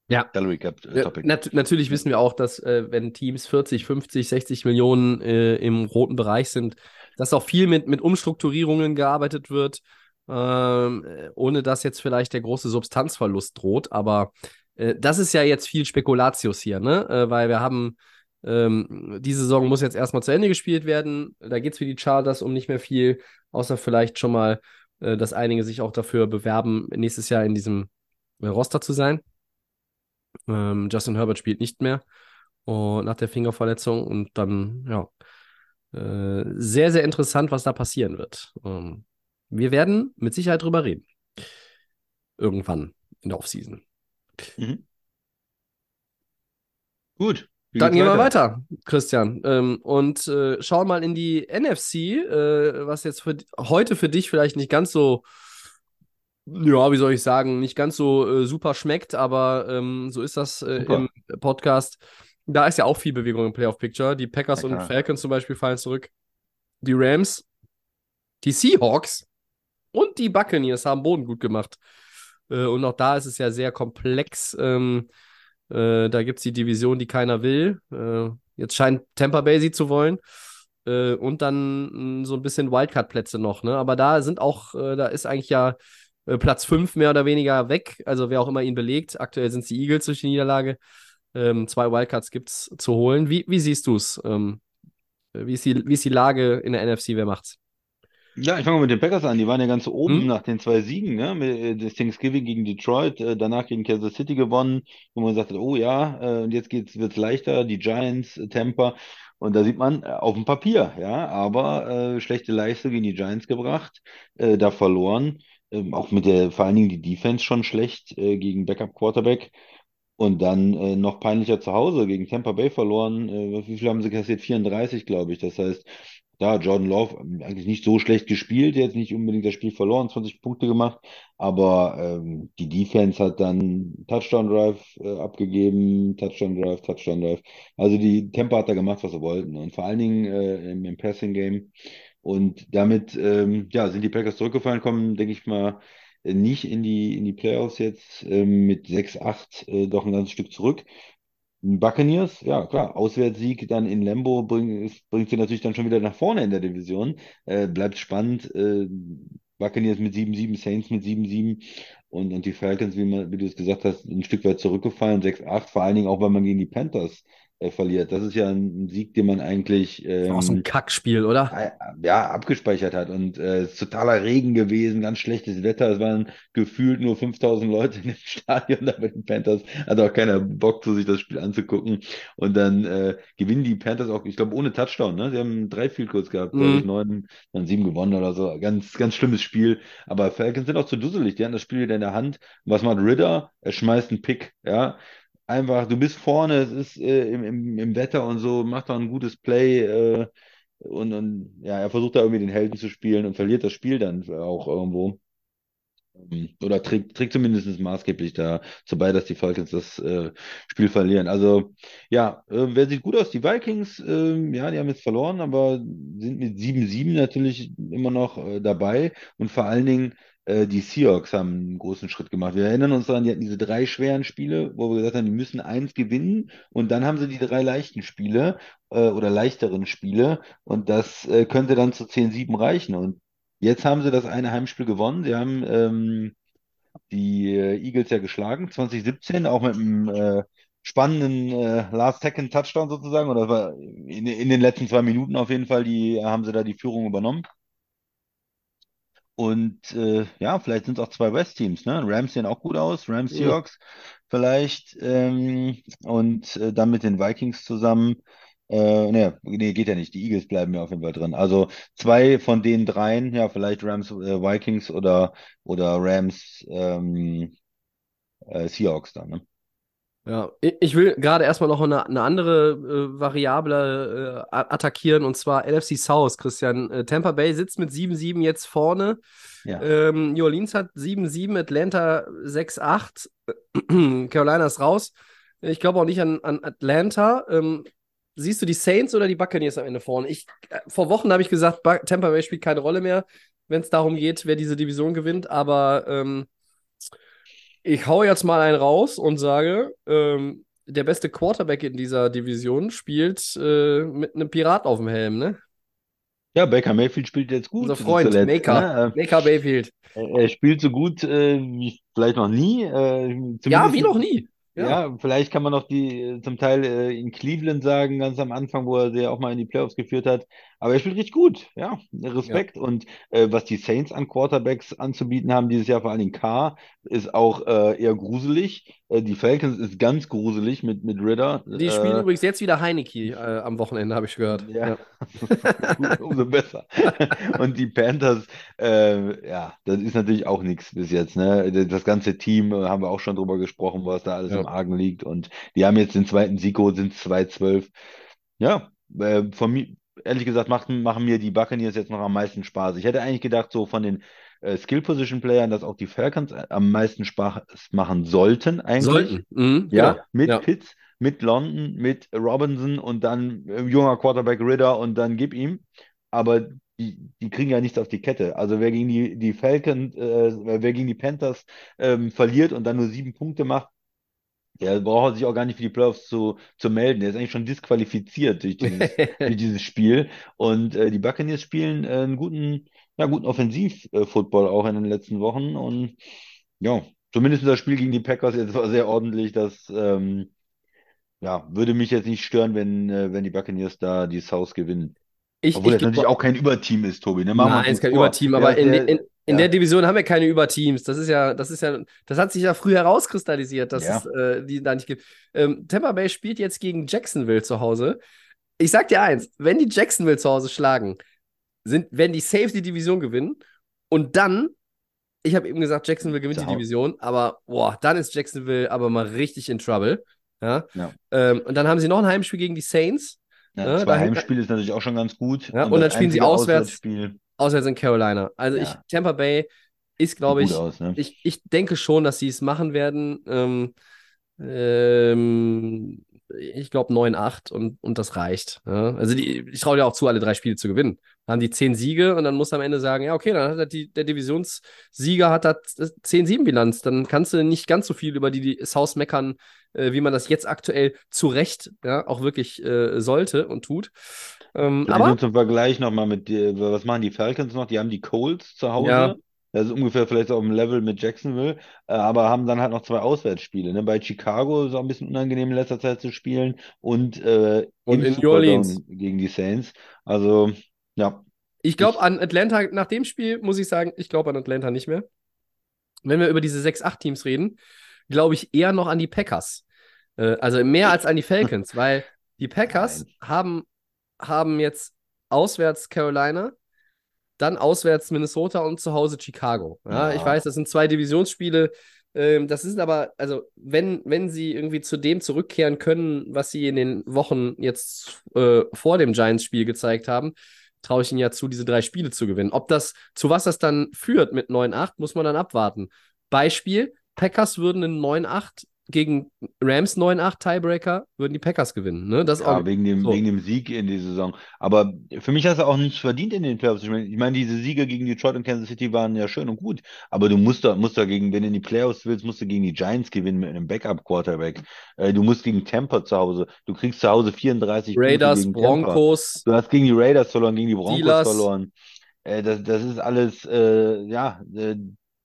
Ja. Salary Cap äh, Topic. nat natürlich wissen wir auch, dass äh, wenn Teams 40, 50, 60 Millionen äh, im roten Bereich sind, dass auch viel mit, mit Umstrukturierungen gearbeitet wird. Ähm, ohne dass jetzt vielleicht der große Substanzverlust droht. Aber äh, das ist ja jetzt viel Spekulatius hier, ne? Äh, weil wir haben, ähm, die Saison muss jetzt erstmal zu Ende gespielt werden. Da geht es für die Chargers um nicht mehr viel, außer vielleicht schon mal, äh, dass einige sich auch dafür bewerben, nächstes Jahr in diesem äh, Roster zu sein. Ähm, Justin Herbert spielt nicht mehr und nach der Fingerverletzung und dann, ja, äh, sehr, sehr interessant, was da passieren wird. Ähm, wir werden mit Sicherheit drüber reden. Irgendwann in der Offseason. Mhm. Gut. Dann gehen wir weiter, Christian. Ähm, und äh, schauen mal in die NFC, äh, was jetzt für, heute für dich vielleicht nicht ganz so, ja, wie soll ich sagen, nicht ganz so äh, super schmeckt, aber ähm, so ist das äh, im Podcast. Da ist ja auch viel Bewegung im Playoff-Picture. Die Packers Ja, und. Falcons zum Beispiel fallen zurück. Die Rams, die Seahawks und die Buccaneers haben Boden gut gemacht. Äh, und auch da ist es ja sehr komplex. Ähm, äh, da gibt es die Division, die keiner will. Äh, jetzt scheint Tampa Bay sie zu wollen. Äh, und dann mh, so ein bisschen Wildcard-Plätze noch. Ne? Aber da sind auch, äh, da ist eigentlich ja äh, Platz 5 mehr oder weniger weg. Also wer auch immer ihn belegt. Aktuell sind es die Eagles durch die Niederlage. Ähm, zwei Wildcards gibt es zu holen. Wie, wie siehst du es? Ähm, wie, ist die, wie ist die Lage in der NFC? Wer macht's? Ja, ich fange mal mit den Packers an. Die waren ja ganz oben Hm? nach den zwei Siegen, ne? Äh, das Thanksgiving gegen Detroit, äh, danach gegen Kansas City gewonnen, wo man sagt, oh ja, äh, und jetzt geht's, wird's leichter, die Giants, Tampa. Und da sieht man auf dem Papier, ja, aber äh, schlechte Leistung gegen die Giants gebracht, äh, da verloren. Ähm, auch mit der, vor allen Dingen die Defense schon schlecht äh, gegen Backup Quarterback. Und dann äh, noch peinlicher zu Hause gegen Tampa Bay verloren. Äh, wie viel haben sie kassiert? 34, glaube ich. Das heißt, da Jordan Love eigentlich nicht so schlecht gespielt, jetzt nicht unbedingt das Spiel verloren, 20 Punkte gemacht, aber ähm, die Defense hat dann Touchdown Drive äh, abgegeben, Touchdown Drive, Touchdown Drive. Also die Tampa hat da gemacht, was sie wollten und vor allen Dingen äh, im, im Passing Game. Und damit ähm, ja, sind die Packers zurückgefallen, kommen, denke ich mal, äh, nicht in die, in die Playoffs jetzt ähm, mit 6-8 äh, doch ein ganzes Stück zurück. Buccaneers, ja klar, Auswärtssieg dann in Lambeau bring, bringt sie natürlich dann schon wieder nach vorne in der Division. Äh, bleibt spannend. Äh, Buccaneers mit 7-7, Saints mit 7-7 und, und die Falcons, wie, man, wie du es gesagt hast, ein Stück weit zurückgefallen, 6-8, vor allen Dingen auch, weil man gegen die Panthers äh, verliert. Das ist ja ein Sieg, den man eigentlich Auch so ein ähm, Kackspiel, oder? äh, ja, abgespeichert hat. Und äh, es ist totaler Regen gewesen, ganz schlechtes Wetter. Es waren gefühlt nur 5000 Leute in dem [LAUGHS] Stadion da bei den Panthers. Hatte auch keiner Bock, zu sich das Spiel anzugucken. Und dann äh, gewinnen die Panthers auch, ich glaube, ohne Touchdown. Ne? Sie haben drei Field Goals gehabt, glaube ich, Mhm. neun, dann sieben gewonnen oder so. Ganz, ganz schlimmes Spiel. Aber Falcons sind auch zu dusselig. Die haben das Spiel wieder in der Hand. Was macht Ridder? Er schmeißt einen Pick, ja. Einfach, du bist vorne, es ist äh, im, im, im Wetter und so, macht doch ein gutes Play. Äh, und, und ja, er versucht da irgendwie den Helden zu spielen und verliert das Spiel dann auch irgendwo. Ähm, Oder trägt, trägt zumindest maßgeblich dazu bei, dass die Falcons das äh, Spiel verlieren. Also, ja, äh, wer sieht gut aus? Die Vikings, ähm, ja, die haben jetzt verloren, aber sind mit 7-7 natürlich immer noch äh, dabei. Und vor allen Dingen äh, die Seahawks haben einen großen Schritt gemacht. Wir erinnern uns daran, die hatten diese drei schweren Spiele, wo wir gesagt haben, die müssen eins gewinnen. Und dann haben sie die drei leichten Spiele äh, oder leichteren Spiele. Und das äh, könnte dann zu 10-7 reichen. Und Jetzt haben sie das eine Heimspiel gewonnen. Sie haben ähm, die äh, Eagles ja geschlagen, 2017, auch mit einem äh, spannenden äh, Last-Second-Touchdown sozusagen. Oder war in, in den letzten zwei Minuten auf jeden Fall, die haben sie da die Führung übernommen. Und äh, ja, vielleicht sind es auch zwei West-Teams, ne? Rams sehen auch gut aus, Rams Ja. Seahawks vielleicht. Ähm, und äh, dann mit den Vikings zusammen. Äh, ne, nee, geht ja nicht. Die Eagles bleiben ja auf jeden Fall drin. Also zwei von den dreien, ja, vielleicht Rams, äh, Vikings oder, oder Rams, ähm, äh, Seahawks dann, ne? Ja, ich will gerade erstmal noch eine, eine andere äh, Variable äh, attackieren und zwar NFC South, Christian. Äh, Tampa Bay sitzt mit 7-7 jetzt vorne. Ja. Ähm, New Orleans hat 7-7, Atlanta 6-8. [CLEARS THROAT] Carolina ist raus. Ich glaube auch nicht an, an Atlanta. Ähm, siehst du die Saints oder die Buccaneers am Ende vorne? Ich, äh, vor Wochen habe ich gesagt, Tampa Bay spielt keine Rolle mehr, wenn es darum geht, wer diese Division gewinnt. Aber ähm, ich hau jetzt mal einen raus und sage, ähm, der beste Quarterback in dieser Division spielt äh, mit einem Pirat auf dem Helm, ne? Ja, Baker Mayfield spielt jetzt gut. Unser Freund, zuletzt, Maker, ne? Maker Bayfield. Er, spielt so gut äh, wie vielleicht noch nie. Äh, Ja, wie noch nie. Ja. Ja, vielleicht kann man noch die zum Teil äh, in Cleveland sagen, ganz am Anfang, wo er sie auch mal in die Playoffs geführt hat. Aber er spielt richtig gut, ja, Respekt. Und äh, was die Saints an Quarterbacks anzubieten haben dieses Jahr, vor allem Carr, ist auch äh, eher gruselig. Äh, die Falcons ist ganz gruselig mit, mit Ridder. Die spielen Äh, übrigens jetzt wieder Heineke äh, am Wochenende, habe ich gehört. ja, Gut, [LAUGHS] umso besser. [LAUGHS] Und die Panthers, äh, ja, das ist natürlich auch nichts bis jetzt. Ne? Das ganze Team, äh, haben wir auch schon drüber gesprochen, was da alles Ja. im Argen liegt. Und die haben jetzt den zweiten Sieg geholt, sind 2-12. Ja, äh, von mir, ehrlich gesagt, machten, machen mir die Buccaneers jetzt noch am meisten Spaß. Ich hätte eigentlich gedacht, so von den äh, Skill-Position-Playern, dass auch die Falcons äh, am meisten Spaß machen sollten, eigentlich. Sollten. Mhm, Ja, genau. mit Ja. Pitts, mit London, mit Robinson und dann äh, junger Quarterback Ridder und dann gib ihm. Aber die, die kriegen ja nichts auf die Kette. Also wer gegen die, die Falcons, äh, wer gegen die Panthers ähm, verliert und dann nur sieben Punkte macht, der braucht sich auch gar nicht für die Playoffs zu, zu melden. Der ist eigentlich schon disqualifiziert durch dieses, [LAUGHS] durch dieses Spiel. Und äh, die Buccaneers spielen äh, einen guten, ja, guten Offensiv-Football auch in den letzten Wochen. Und ja, zumindest das Spiel gegen die Packers jetzt war [LAUGHS] sehr ordentlich. Das ähm, ja, würde mich jetzt nicht stören, wenn, äh, wenn die Buccaneers da die South gewinnen. Ich, Obwohl ich das natürlich auch kein Überteam ist, Tobi. Ne? Machen Nein, ist kein. Überteam, aber in, in, in ja. der Division haben wir keine Überteams. Das ist ja, das ist ja, das hat sich ja früh herauskristallisiert, dass Ja. es äh, die da nicht gibt. Ähm, Tampa Bay spielt jetzt gegen Jacksonville zu Hause. Ich sag dir eins, wenn die Jacksonville zu Hause schlagen, sind, werden die safe die Division gewinnen. Und dann, ich habe eben gesagt, Jacksonville gewinnt die. Division, aber boah, dann ist Jacksonville aber mal richtig in Trouble. Ja. Ja. Ähm, und dann haben sie noch ein Heimspiel gegen die Saints. Ja, Ja, zwei Heimspiele ist natürlich auch schon ganz gut. Ja, und dann das spielen sie auswärts. Auswärtsspiel Auswärts in Carolina. Also Ja. ich, Tampa Bay ist, glaube ich, aus, ne? ich, ich denke schon, dass sie es machen werden. Ähm, ähm, ich glaube 9-8 und, und das reicht. Ja? Also die, ich traue dir auch zu, alle drei Spiele zu gewinnen. Dann haben die 10 Siege und dann muss am Ende sagen, ja, okay, dann hat die, der Divisionssieger hat da 10-7-Bilanz. Dann kannst du nicht ganz so viel über die, die South meckern, äh, wie man das jetzt aktuell zu Recht ja, auch wirklich äh, sollte und tut. Ähm, aber nur zum Vergleich nochmal mit, was machen die Falcons noch? Die haben die Colts zu Hause. Ja. Das ist ungefähr vielleicht auf dem Level mit Jacksonville, äh, aber haben dann halt noch zwei Auswärtsspiele. Ne? Bei Chicago ist es auch ein bisschen unangenehm in letzter Zeit zu spielen und, äh, Und in New Orleans. gegen die Saints. Also, ja. Ich glaube an Atlanta, nach dem Spiel muss ich sagen, ich glaube an Atlanta nicht mehr. Wenn wir über diese 6-8-Teams reden, glaube ich eher noch an die Packers. Äh, also mehr als an die Falcons, [LAUGHS] weil die Packers haben, haben jetzt auswärts Carolina, dann auswärts Minnesota und zu Hause Chicago. Ja, Ja. ich weiß, das sind zwei Divisionsspiele. Ähm, das ist aber, also, wenn, wenn sie irgendwie zu dem zurückkehren können, was sie in den Wochen jetzt äh, vor dem Giants-Spiel gezeigt haben, traue ich ihnen ja zu, diese drei Spiele zu gewinnen. Ob das, zu was das dann führt mit 9-8, muss man dann abwarten. Beispiel: Packers würden in 9-8 gegen Rams 9-8 Tiebreaker, würden die Packers gewinnen. Ne? Das Ja, auch, wegen dem, so. wegen dem Sieg in die Saison. Aber für mich hast du auch nicht verdient in den Playoffs. Ich meine, ich meine, diese Siege gegen Detroit und Kansas City waren ja schön und gut. Aber du musst da, musst da gegen, wenn du in die Playoffs willst, musst du gegen die Giants gewinnen mit einem Backup-Quarterback. Äh, du musst gegen Tampa zu Hause. Du kriegst zu Hause 34 Punkte Raiders, Tampa. Broncos, Du hast gegen die Raiders verloren, gegen die Broncos Steelers. verloren. Äh, das, das ist alles, äh, ja, äh,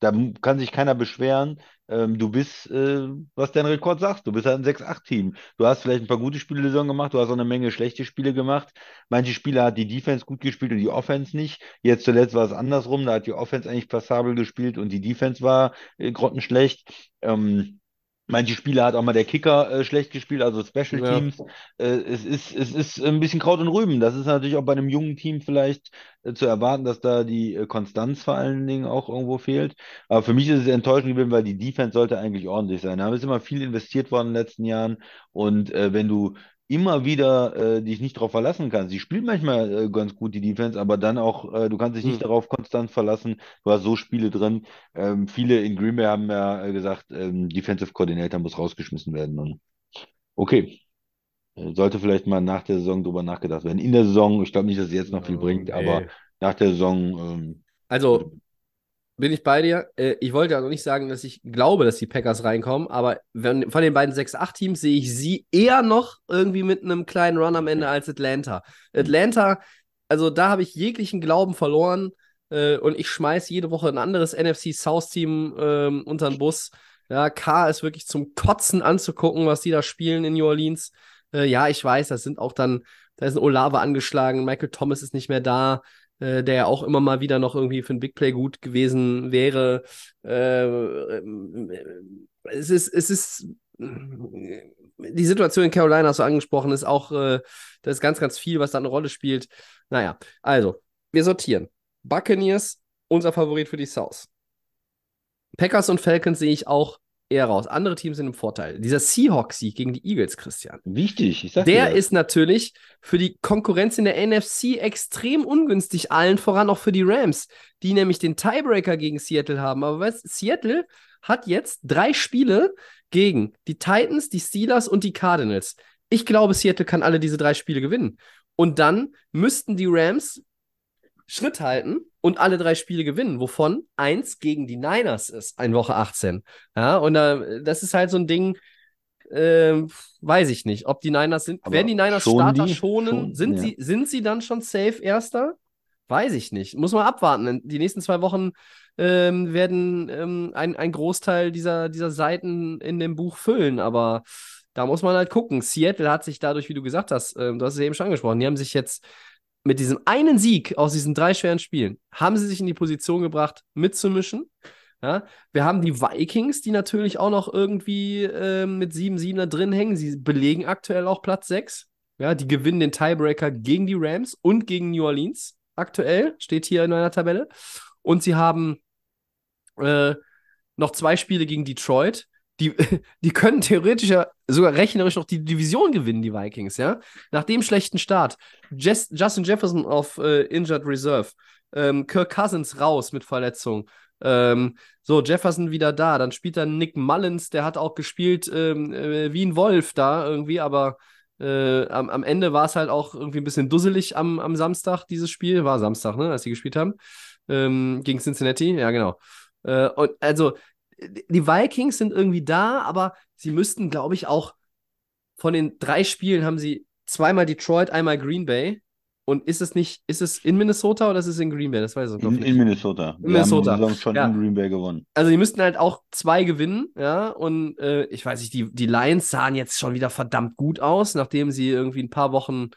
da kann sich keiner beschweren. Ähm, du bist, äh, was dein Rekord sagt, du bist halt ein 6-8-Team. Du hast vielleicht ein paar gute Spiele Saison gemacht, du hast auch eine Menge schlechte Spiele gemacht. Manche Spiele hat die Defense gut gespielt und die Offense nicht. Jetzt zuletzt war es andersrum, da hat die Offense eigentlich passabel gespielt und die Defense war äh, grottenschlecht. Ähm, Manche Spiele hat auch mal der Kicker äh, schlecht gespielt, also Special Ja. Teams. Äh, es ist, es ist ein bisschen Kraut und Rüben. Das ist natürlich auch bei einem jungen Team vielleicht äh, zu erwarten, dass da die äh, Konstanz vor allen Dingen auch irgendwo fehlt. Aber für mich ist es enttäuschend gewesen, weil die Defense sollte eigentlich ordentlich sein. Da ist immer viel investiert worden in den letzten Jahren. Und äh, wenn du immer wieder äh, dich nicht darauf verlassen kannst, sie spielt manchmal äh, ganz gut, die Defense, aber dann auch, äh, du kannst dich nicht Hm. darauf konstant verlassen. Du hast so Spiele drin. Ähm, viele in Green Bay haben ja äh, gesagt, ähm, Defensive Coordinator muss rausgeschmissen werden. Und okay. Äh, Sollte vielleicht mal nach der Saison drüber nachgedacht werden. In der Saison, ich glaube nicht, dass es jetzt noch viel Oh, bringt, nee. aber nach der Saison, ähm, Also bin ich bei dir. Äh, ich wollte ja noch nicht sagen, dass ich glaube, dass die Packers reinkommen, aber wenn, von den beiden 6-8-Teams sehe ich sie eher noch irgendwie mit einem kleinen Run am Ende als Atlanta. Atlanta also da habe ich jeglichen Glauben verloren äh, und ich schmeiße jede Woche ein anderes NFC South Team ähm, unter den Bus. Ja, K ist wirklich zum Kotzen anzugucken, was die da spielen in New Orleans. Äh, ja, ich weiß, das sind auch dann, da ist ein Olave angeschlagen, Michael Thomas ist nicht mehr da, äh, der ja auch immer mal wieder noch irgendwie für ein Big Play gut gewesen wäre. Äh, es ist, es ist die Situation in Carolina du angesprochen, ist auch, äh, da ist ganz, ganz viel, was da eine Rolle spielt. Naja, also, wir sortieren. Buccaneers, unser Favorit für die South. Packers und Falcons sehe ich auch eher raus. Andere Teams sind im Vorteil. Dieser Seahawks-Sieg gegen die Eagles, Christian. Wichtig, ich sag Der dir. ist natürlich für die Konkurrenz in der NFC extrem ungünstig, allen voran auch für die Rams, die nämlich den Tiebreaker gegen Seattle haben. Aber weißt, Seattle hat jetzt drei Spiele gegen die Titans, die Steelers und die Cardinals. Ich glaube, Seattle kann alle diese drei Spiele gewinnen. Und dann müssten die Rams Schritt halten und alle drei Spiele gewinnen, wovon eins gegen die Niners ist, in Woche 18. Ja, und äh, das ist halt so ein Ding, äh, weiß ich nicht, ob die Niners sind. Aber werden die Niners schonen Starter die? schonen? Schon, sind, ja. sie, sind sie dann schon safe Erster? Weiß ich nicht. Muss man abwarten. Die nächsten zwei Wochen ähm, werden ähm, ein, ein Großteil dieser, dieser Seiten in dem Buch füllen, aber da muss man halt gucken. Seattle hat sich dadurch, wie du gesagt hast, ähm, du hast es eben schon angesprochen, die haben sich jetzt mit diesem einen Sieg aus diesen drei schweren Spielen, haben sie sich in die Position gebracht, mitzumischen. Ja, wir haben die Vikings, die natürlich auch noch irgendwie ähm, mit 7-7 da drin hängen. Sie belegen aktuell auch Platz 6. Ja, die gewinnen den Tiebreaker gegen die Rams und gegen New Orleans. Aktuell steht hier in meiner Tabelle. Und sie haben äh, noch zwei Spiele gegen Detroit. Die, [LAUGHS] die können theoretisch ja sogar rechnerisch noch die Division gewinnen, die Vikings, ja. Nach dem schlechten Start. Jess, Justin Jefferson auf äh, Injured Reserve. Ähm, Kirk Cousins raus mit Verletzung. Ähm, so, Jefferson wieder da. Dann spielt dann Nick Mullins, der hat auch gespielt ähm, äh, wie ein Wolf da irgendwie, aber äh, am, am Ende war es halt auch irgendwie ein bisschen dusselig am, am Samstag, dieses Spiel. War Samstag, ne, als sie gespielt haben. Ähm, gegen Cincinnati, ja, genau. Äh, und also, die Vikings sind irgendwie da, aber sie müssten, glaube ich, auch von den drei Spielen haben sie zweimal Detroit, einmal Green Bay. Und ist es nicht, ist es in Minnesota oder ist es in Green Bay? Das weiß ich In, nicht. in Minnesota. In Minnesota. Wir haben die Saison schon Ja. in Green Bay gewonnen. Also die müssten halt auch zwei gewinnen, ja. Und äh, ich weiß nicht, die, die Lions sahen jetzt schon wieder verdammt gut aus, nachdem sie irgendwie ein paar Wochen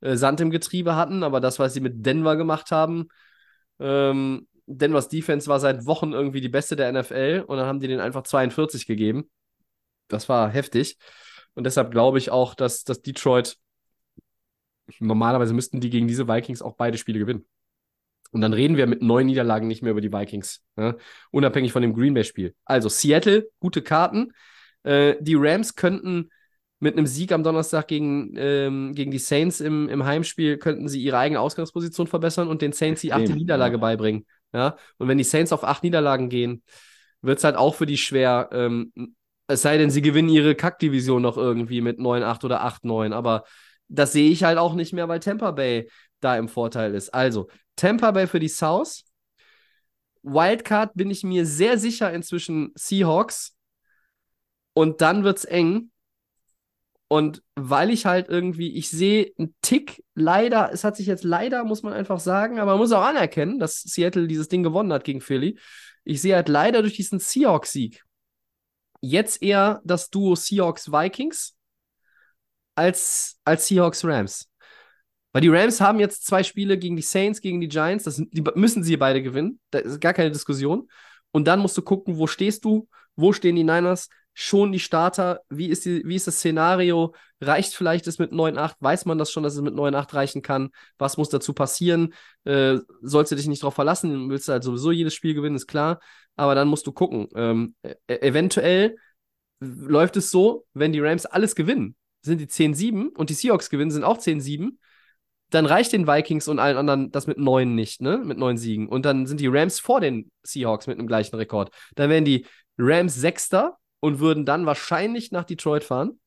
äh, Sand im Getriebe hatten. Aber das, was sie mit Denver gemacht haben, ähm, Denvers Defense war seit Wochen irgendwie die beste der NFL und dann haben die den einfach 42 gegeben. Das war heftig. Und deshalb glaube ich auch, dass, dass Detroit normalerweise müssten die gegen diese Vikings auch beide Spiele gewinnen. Und dann reden wir mit neun Niederlagen nicht mehr über die Vikings. Ne? Unabhängig von dem Green Bay-Spiel. Also Seattle, gute Karten. Äh, die Rams könnten mit einem Sieg am Donnerstag gegen, ähm, gegen die Saints im, im Heimspiel, könnten sie ihre eigene Ausgangsposition verbessern und den Saints die achte Niederlage beibringen. Ja? Und wenn die Saints auf acht Niederlagen gehen, wird es halt auch für die schwer. Ähm, es sei denn, sie gewinnen ihre Kackdivision noch irgendwie mit 9-8 oder 8-9. Aber das sehe ich halt auch nicht mehr, weil Tampa Bay da im Vorteil ist. Also, Tampa Bay für die South. Wildcard bin ich mir sehr sicher inzwischen Seahawks. Und dann wird's eng. Und weil ich halt irgendwie, ich sehe einen Tick, leider, es hat sich jetzt leider, muss man einfach sagen, aber man muss auch anerkennen, dass Seattle dieses Ding gewonnen hat gegen Philly. Ich sehe halt leider durch diesen Seahawks-Sieg jetzt eher das Duo Seahawks-Vikings als, als Seahawks-Rams. Weil die Rams haben jetzt zwei Spiele gegen die Saints, gegen die Giants. Das die müssen sie beide gewinnen. Da ist gar keine Diskussion. Und dann musst du gucken, wo stehst du? Wo stehen die Niners? Schon die Starter? Wie ist, die, wie ist das Szenario? Reicht vielleicht es mit 9-8? Weiß man das schon, dass es mit 9-8 reichen kann? Was muss dazu passieren? Äh, sollst du dich nicht darauf verlassen? Willst du halt sowieso jedes Spiel gewinnen, ist klar. Aber dann musst du gucken. Ähm, e eventuell läuft es so, wenn die Rams alles gewinnen, sind die 10-7 und die Seahawks gewinnen, sind auch 10-7 dann reicht den Vikings und allen anderen das mit neun nicht, ne? Mit neun Siegen. Und dann sind die Rams vor den Seahawks mit einem gleichen Rekord. Dann wären die Rams Sechster und würden dann wahrscheinlich nach Detroit fahren.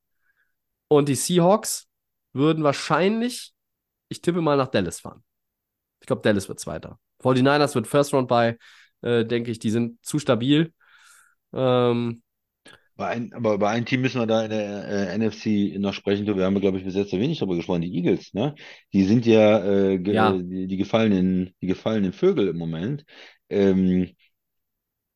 Und die Seahawks würden wahrscheinlich, ich tippe mal, nach Dallas fahren. Ich glaube, Dallas wird Zweiter. 49ers wird First Round bei, äh, denke ich, die sind zu stabil. Ähm, Bei ein, aber bei einem Team müssen wir da in der äh, NFC noch sprechen. Wir haben, glaube ich, bis jetzt so wenig darüber gesprochen. Die Eagles, ne? Die sind ja, äh, ge Ja, die, die gefallenen, die gefallenen Vögel im Moment. Ähm,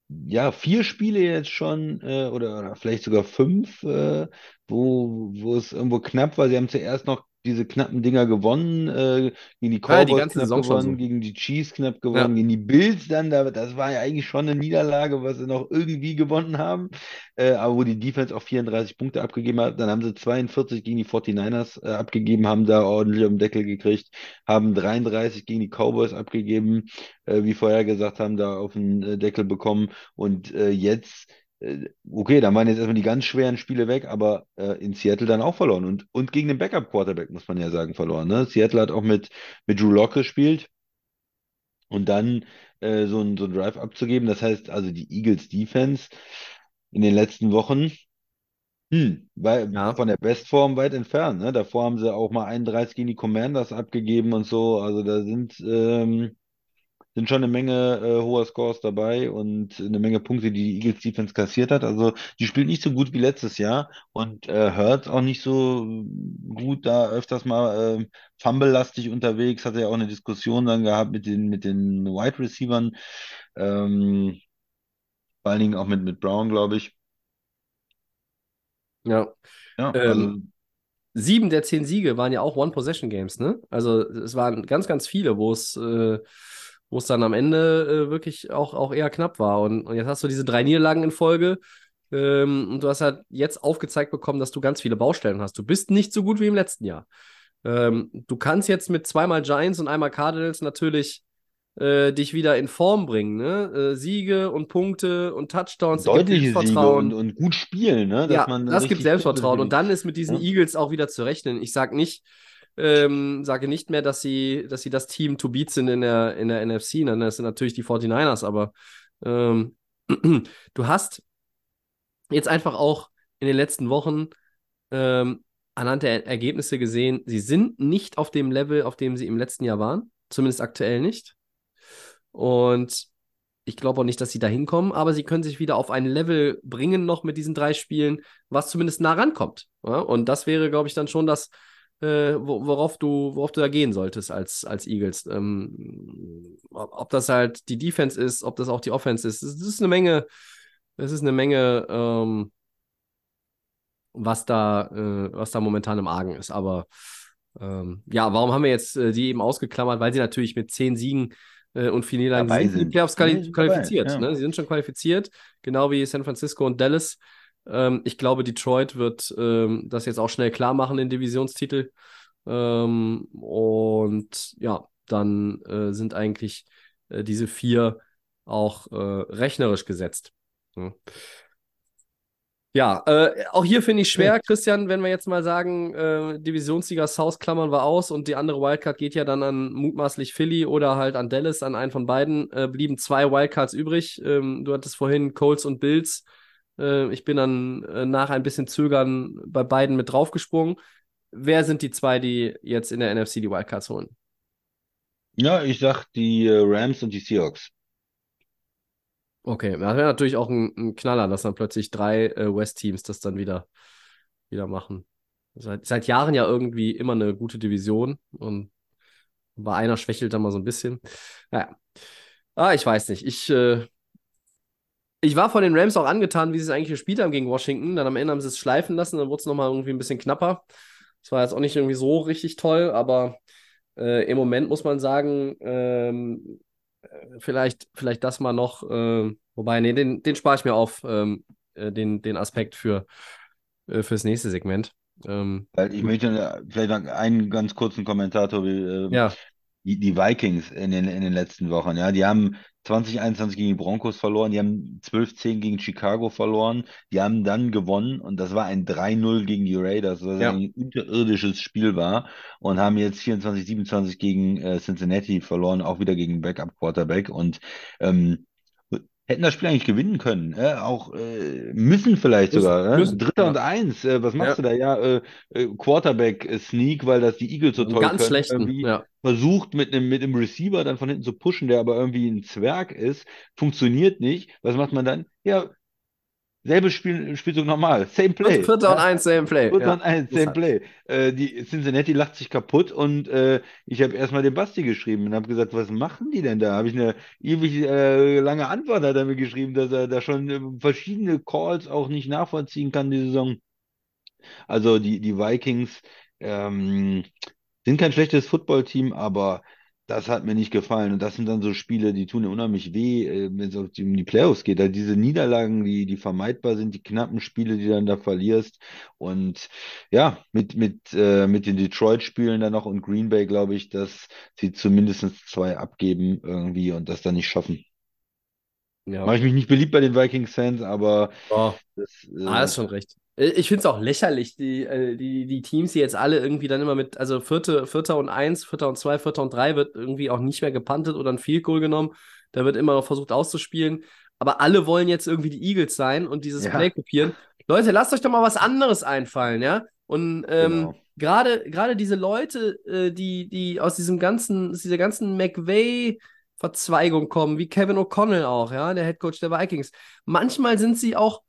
ja, vier Spiele jetzt schon, äh, oder, oder vielleicht sogar fünf, äh, wo, wo es irgendwo knapp war. Sie haben zuerst noch diese knappen Dinger gewonnen, äh, gegen die war ja die Cowboys ganze knapp Saison gewonnen, so. gegen die Chiefs knapp Ja, gewonnen, gegen die Bills dann, da, das war ja eigentlich schon eine Niederlage, was sie noch irgendwie gewonnen haben, äh, aber wo die Defense auch 34 Punkte abgegeben hat. Dann haben sie 42 gegen die 49ers äh, abgegeben, haben da ordentlich am Deckel gekriegt, haben 33 gegen die Cowboys abgegeben, äh, wie vorher gesagt haben, da auf den äh, Deckel bekommen. Und äh, jetzt, okay, dann waren jetzt erstmal die ganz schweren Spiele weg, aber äh, in Seattle dann auch verloren. Und, und gegen den Backup-Quarterback, muss man ja sagen, verloren. Ne? Seattle hat auch mit, mit Drew Lock gespielt und dann äh, so ein, so ein Drive abzugeben. Das heißt also, die Eagles Defense in den letzten Wochen, hm, wei- ja. von der Bestform weit entfernt. Ne? Davor haben sie auch mal 31 gegen die Commanders abgegeben und so. Also da sind. Ähm, sind schon eine Menge äh, hoher Scores dabei und eine Menge Punkte, die die Eagles Defense kassiert hat. Also die spielt nicht so gut wie letztes Jahr und äh, Hurts auch nicht so gut, da öfters mal ähm, Fumble-lastig unterwegs. Hatte ja auch eine Diskussion dann gehabt mit den, mit den Wide Receivern, ähm, vor allen Dingen auch mit, mit Brown, glaube ich. Ja. Ja, Ähm, also sieben der zehn Siege waren ja auch One-Possession-Games, ne? Also es waren ganz, ganz viele, wo es, äh, wo es dann am Ende äh, wirklich auch, auch eher knapp war. Und, und jetzt hast du diese drei Niederlagen in Folge. Ähm, und du hast halt jetzt aufgezeigt bekommen, dass du ganz viele Baustellen hast. Du bist nicht so gut wie im letzten Jahr. Ähm, du kannst jetzt mit zweimal Giants und einmal Cardinals natürlich äh, dich wieder in Form bringen, ne? Äh, Siege und Punkte und Touchdowns, deutliche Siege und, Selbstvertrauen. und gut spielen, ne? Dass Ja, man das gibt Selbstvertrauen. Und dann ist mit diesen Ja? Eagles auch wieder zu rechnen. Ich sage nicht, ähm, sage nicht mehr, dass sie, dass sie das Team to beat sind in der, in der NFC. Ne? Das sind natürlich die 49ers, aber ähm, [CLEARS THROAT] du hast jetzt einfach auch in den letzten Wochen ähm, anhand der Ergebnisse gesehen, sie sind nicht auf dem Level, auf dem sie im letzten Jahr waren. Zumindest aktuell nicht. Und ich glaube auch nicht, dass sie da hinkommen, aber sie können sich wieder auf ein Level bringen, noch mit diesen drei Spielen, was zumindest nah rankommt. Ja? Und das wäre, glaube ich, dann schon das, äh, wo- worauf du, worauf du da gehen solltest als, als Eagles. Ähm, ob, das halt die Defense ist, ob das auch die Offense ist. Das ist eine Menge, das ist eine Menge, ähm, was da, äh, was da momentan im Argen ist. Aber ähm, ja, warum haben wir jetzt äh, die eben ausgeklammert? Weil sie natürlich mit zehn Siegen äh, und vier Niederlagen sind in die sind. Playoffs quali sind dabei, qualifiziert. ja. Ne? Sie sind schon qualifiziert, genau wie San Francisco und Dallas. Ähm, ich glaube, Detroit wird ähm, das jetzt auch schnell klar machen, den Divisionstitel. Ähm, und ja, dann äh, sind eigentlich äh, diese vier auch äh, rechnerisch gesetzt. Ja. Ja, äh, auch hier finde ich schwer, Christian, wenn wir jetzt mal sagen, äh, Divisionssieger South klammern wir aus und die andere Wildcard geht ja dann an mutmaßlich Philly oder halt an Dallas, an einen von beiden, äh, blieben zwei Wildcards übrig. Ähm, du hattest vorhin Colts und Bills. Äh, ich bin dann äh, nach ein bisschen Zögern bei beiden mit draufgesprungen. Wer sind die zwei, die jetzt in der NFC die Wildcards holen? Ja, ich sag die äh, Rams und die Seahawks. Okay, das wäre natürlich auch ein, ein Knaller, dass dann plötzlich drei äh, West-Teams das dann wieder, wieder machen. Seit, seit Jahren ja irgendwie immer eine gute Division und bei einer schwächelt dann mal so ein bisschen. Naja. Ah, ich weiß nicht. Ich, äh, ich war von den Rams auch angetan, wie sie es eigentlich gespielt haben gegen Washington. Dann am Ende haben sie es schleifen lassen, dann wurde es nochmal irgendwie ein bisschen knapper. Das war jetzt auch nicht irgendwie so richtig toll, aber äh, im Moment muss man sagen, ähm, vielleicht, vielleicht das mal noch, äh, wobei, nee, den, den spare ich mir auf, ähm, äh, den, den Aspekt für, äh, fürs nächste Segment. Ähm, ich möchte äh, vielleicht noch einen ganz kurzen Kommentar, Tobi. ähm, ja, die, die Vikings in den, in den letzten Wochen, ja, die haben 2021 gegen die Broncos verloren, die haben 12-10 gegen Chicago verloren, die haben dann gewonnen und das war ein 3-0 gegen die Raiders, was Ja. ein unterirdisches Spiel war und haben jetzt 24-27 gegen äh, Cincinnati verloren, auch wieder gegen Backup-Quarterback und ähm, hätten das Spiel eigentlich gewinnen können, äh, auch äh, müssen vielleicht Müssen, sogar, äh? müssen, Dritter ja. und Eins, äh, was machst Ja. du da? Ja, äh, äh, Quarterback-Sneak, weil das die Eagles so toll ganz können, schlechten, ja. versucht mit einem mit einem Receiver dann von hinten zu pushen, der aber irgendwie ein Zwerg ist, funktioniert nicht. Was macht man dann? Ja, selbe Spiel, Spielzug normal, same play. Vierter und eins, same play. Vierter Ja. und eins, same play. Äh, die Cincinnati lacht sich kaputt und äh, ich habe erstmal den Basti geschrieben und habe gesagt, was machen die denn da? Habe ich eine ewig äh, lange Antwort hat er mir geschrieben, dass er da schon äh, verschiedene Calls auch nicht nachvollziehen kann, die Saison. Also die, die Vikings ähm, sind kein schlechtes Footballteam, aber das hat mir nicht gefallen. Und das sind dann so Spiele, die tun ja unheimlich weh, äh, wenn es um die Playoffs geht. Also diese Niederlagen, die, die vermeidbar sind, die knappen Spiele, die dann da verlierst. Und ja, mit, mit, äh, mit den Detroit-Spielen dann noch und Green Bay glaube ich, dass sie zumindest zwei abgeben irgendwie und das dann nicht schaffen. Ja. Mache ich mich nicht beliebt bei den Vikings-Fans, aber Oh. das, äh, Ah, hast schon recht. Äh, Ich finde es auch lächerlich, die, äh, die, die Teams, die jetzt alle irgendwie dann immer mit, also Vierte, Vierter und Eins, Vierter und Zwei, Vierter und Drei wird irgendwie auch nicht mehr gepantet oder ein Field Goal genommen. Da wird immer noch versucht auszuspielen. Aber alle wollen jetzt irgendwie die Eagles sein und dieses Ja. Play kopieren. Leute, lasst euch doch mal was anderes einfallen, ja? Und ähm, Genau. gerade gerade diese Leute, äh, die, die aus diesem ganzen, aus dieser ganzen McVay-Verzweigung kommen, wie Kevin O'Connell auch, ja, der Head Coach der Vikings. Manchmal sind sie auch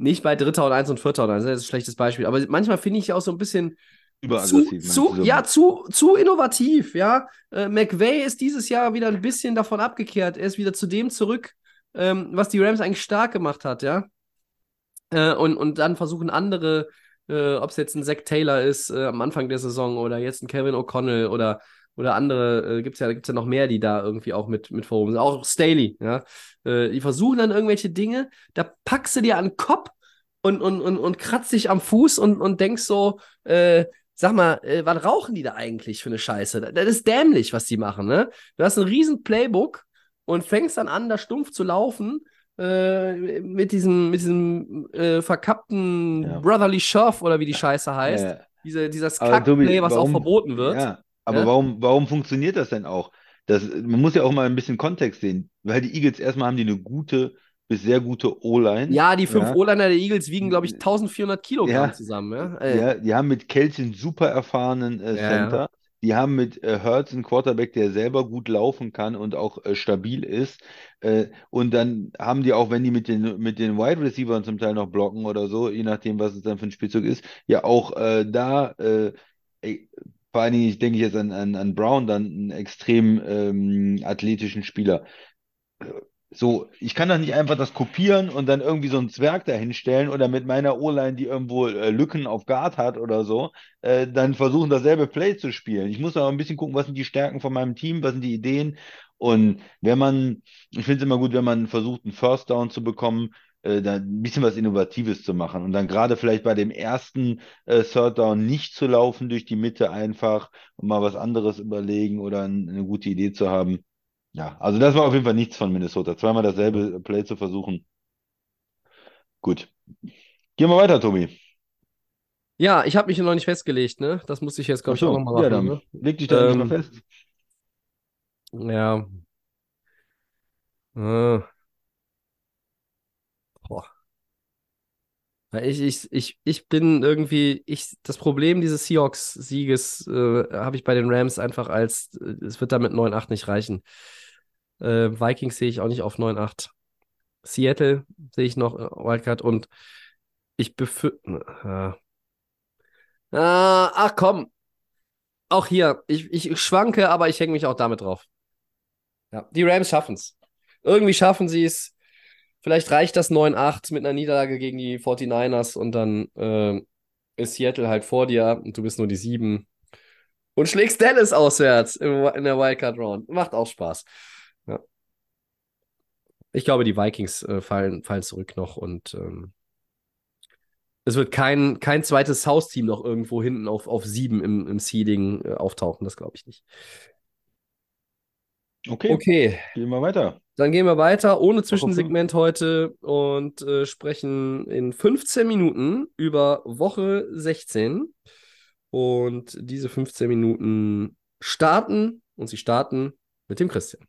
nicht bei Dritter und Eins und Vierter und Eins, das ist ein schlechtes Beispiel, aber manchmal finde ich auch so ein bisschen zu, zu, ja, zu, zu innovativ, ja. Äh, McVay ist dieses Jahr wieder ein bisschen davon abgekehrt. Er ist wieder zu dem zurück, ähm, was die Rams eigentlich stark gemacht hat, ja. Äh, und, und dann versuchen andere, äh, ob es jetzt ein Zach Taylor ist äh, am Anfang der Saison oder jetzt ein Kevin O'Connell oder, oder andere, äh, gibt es ja, gibt's ja noch mehr, die da irgendwie auch mit, mit vorhoben sind. Auch Staley, ja. Äh, die versuchen dann irgendwelche Dinge, da packst du dir an den Kopf und, und, und, und kratzt dich am Fuß und, und denkst so, äh, sag mal, äh, was rauchen die da eigentlich für eine Scheiße? Das ist dämlich, was die machen, ne? Du hast ein riesen Playbook und fängst dann an, da stumpf zu laufen äh, mit diesem, mit diesem äh, verkappten Ja. Brotherly Shove oder wie die Scheiße heißt. Äh, Diese, dieses Kackplay, was auch warum- verboten wird. Ja, aber Ja? warum, warum funktioniert das denn auch? Das, man muss ja auch mal ein bisschen Kontext sehen, weil die Eagles erstmal haben die eine gute bis sehr gute O-Line. Ja, die fünf Ja. O-Liner der Eagles wiegen, glaube ich, 1400 Kilogramm Ja. zusammen. Ja? Ja, die haben mit Kelsey einen super erfahrenen äh, Ja, Center. Die haben mit äh, Hurts einen Quarterback, der selber gut laufen kann und auch äh, stabil ist. Äh, und dann haben die auch, wenn die mit den, mit den Wide Receivers zum Teil noch blocken oder so, je nachdem, was es dann für ein Spielzug ist, ja auch äh, da, äh, vor allen Dingen, ich denke jetzt an, an, an Brown, dann einen extrem ähm, athletischen Spieler. So, ich kann doch nicht einfach das kopieren und dann irgendwie so einen Zwerg da hinstellen oder mit meiner O-Line, die irgendwo äh, Lücken auf Guard hat oder so, äh, dann versuchen, dasselbe Play zu spielen. Ich muss auch ein bisschen gucken, was sind die Stärken von meinem Team, was sind die Ideen. Und wenn man, ich finde es immer gut, wenn man versucht, einen First Down zu bekommen, äh, da ein bisschen was Innovatives zu machen und dann gerade vielleicht bei dem ersten äh, Third Down nicht zu laufen durch die Mitte einfach und mal was anderes überlegen oder ein, eine gute Idee zu haben. Ja, also das war auf jeden Fall nichts von Minnesota. Zweimal dasselbe Play zu versuchen. Gut. Gehen wir weiter, Tobi. Ja, ich habe mich noch nicht festgelegt, ne? Das muss ich jetzt, glaube ich, auch nochmal ja, machen. dann leg dich da Ähm, nicht mal fest. Ne? Ja. Äh. Boah. Weil Ich, ich, ich, ich bin irgendwie, ich, das Problem dieses Seahawks-Sieges äh, habe ich bei den Rams einfach als, äh, es wird damit 9-8 nicht reichen. Äh, Vikings sehe ich auch nicht auf 9-8. Seattle sehe ich noch, äh, Wildcard und ich befürchte. Äh, ah, ach komm. Auch hier, ich, ich schwanke, aber ich hänge mich auch damit drauf. Ja, die Rams schaffen es. Irgendwie schaffen sie es. Vielleicht reicht das 9-8 mit einer Niederlage gegen die 49ers und dann äh, ist Seattle halt vor dir und du bist nur die 7 und schlägst Dallas auswärts in der Wildcard Round. Macht auch Spaß. Ja. Ich glaube, die Vikings äh, fallen, fallen zurück noch und ähm, es wird kein, kein zweites House-Team noch irgendwo hinten auf, auf 7 im, im Seeding äh, auftauchen. Das glaube ich nicht. Okay, Okay, gehen wir weiter. Dann gehen wir weiter ohne. Zwischensegment heute und äh, sprechen in 15 Minuten über Woche 16. Und diese 15 Minuten starten und sie starten mit dem Christian.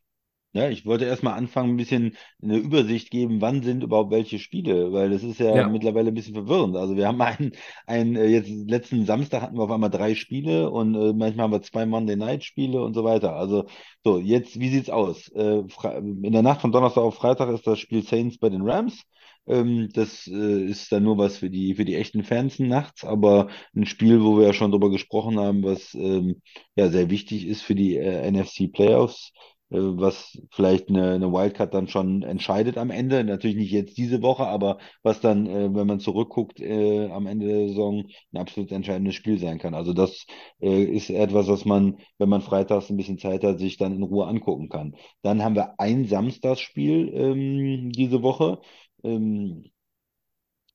Ja, ich wollte erstmal anfangen, ein bisschen eine Übersicht geben, wann sind überhaupt welche Spiele, weil das ist ja, Ja. mittlerweile ein bisschen verwirrend. Also wir haben einen, einen äh, jetzt letzten Samstag hatten wir auf einmal drei Spiele und äh, manchmal haben wir zwei Monday Night Spiele und so weiter. Also so, jetzt, wie sieht's aus? Äh, in der Nacht von Donnerstag auf Freitag ist das Spiel Saints bei den Rams. Ähm, das äh, ist dann nur was für die, für die echten Fans nachts, aber ein Spiel, wo wir ja schon drüber gesprochen haben, was ähm, ja sehr wichtig ist für die äh, NFC Playoffs was vielleicht eine, eine Wildcard dann schon entscheidet am Ende. Natürlich nicht jetzt diese Woche, aber was dann, äh, wenn man zurückguckt, äh, am Ende der Saison ein absolut entscheidendes Spiel sein kann. Also das äh, ist etwas, was man, wenn man freitags ein bisschen Zeit hat, sich dann in Ruhe angucken kann. Dann haben wir ein Samstagsspiel ähm, diese Woche. Ähm,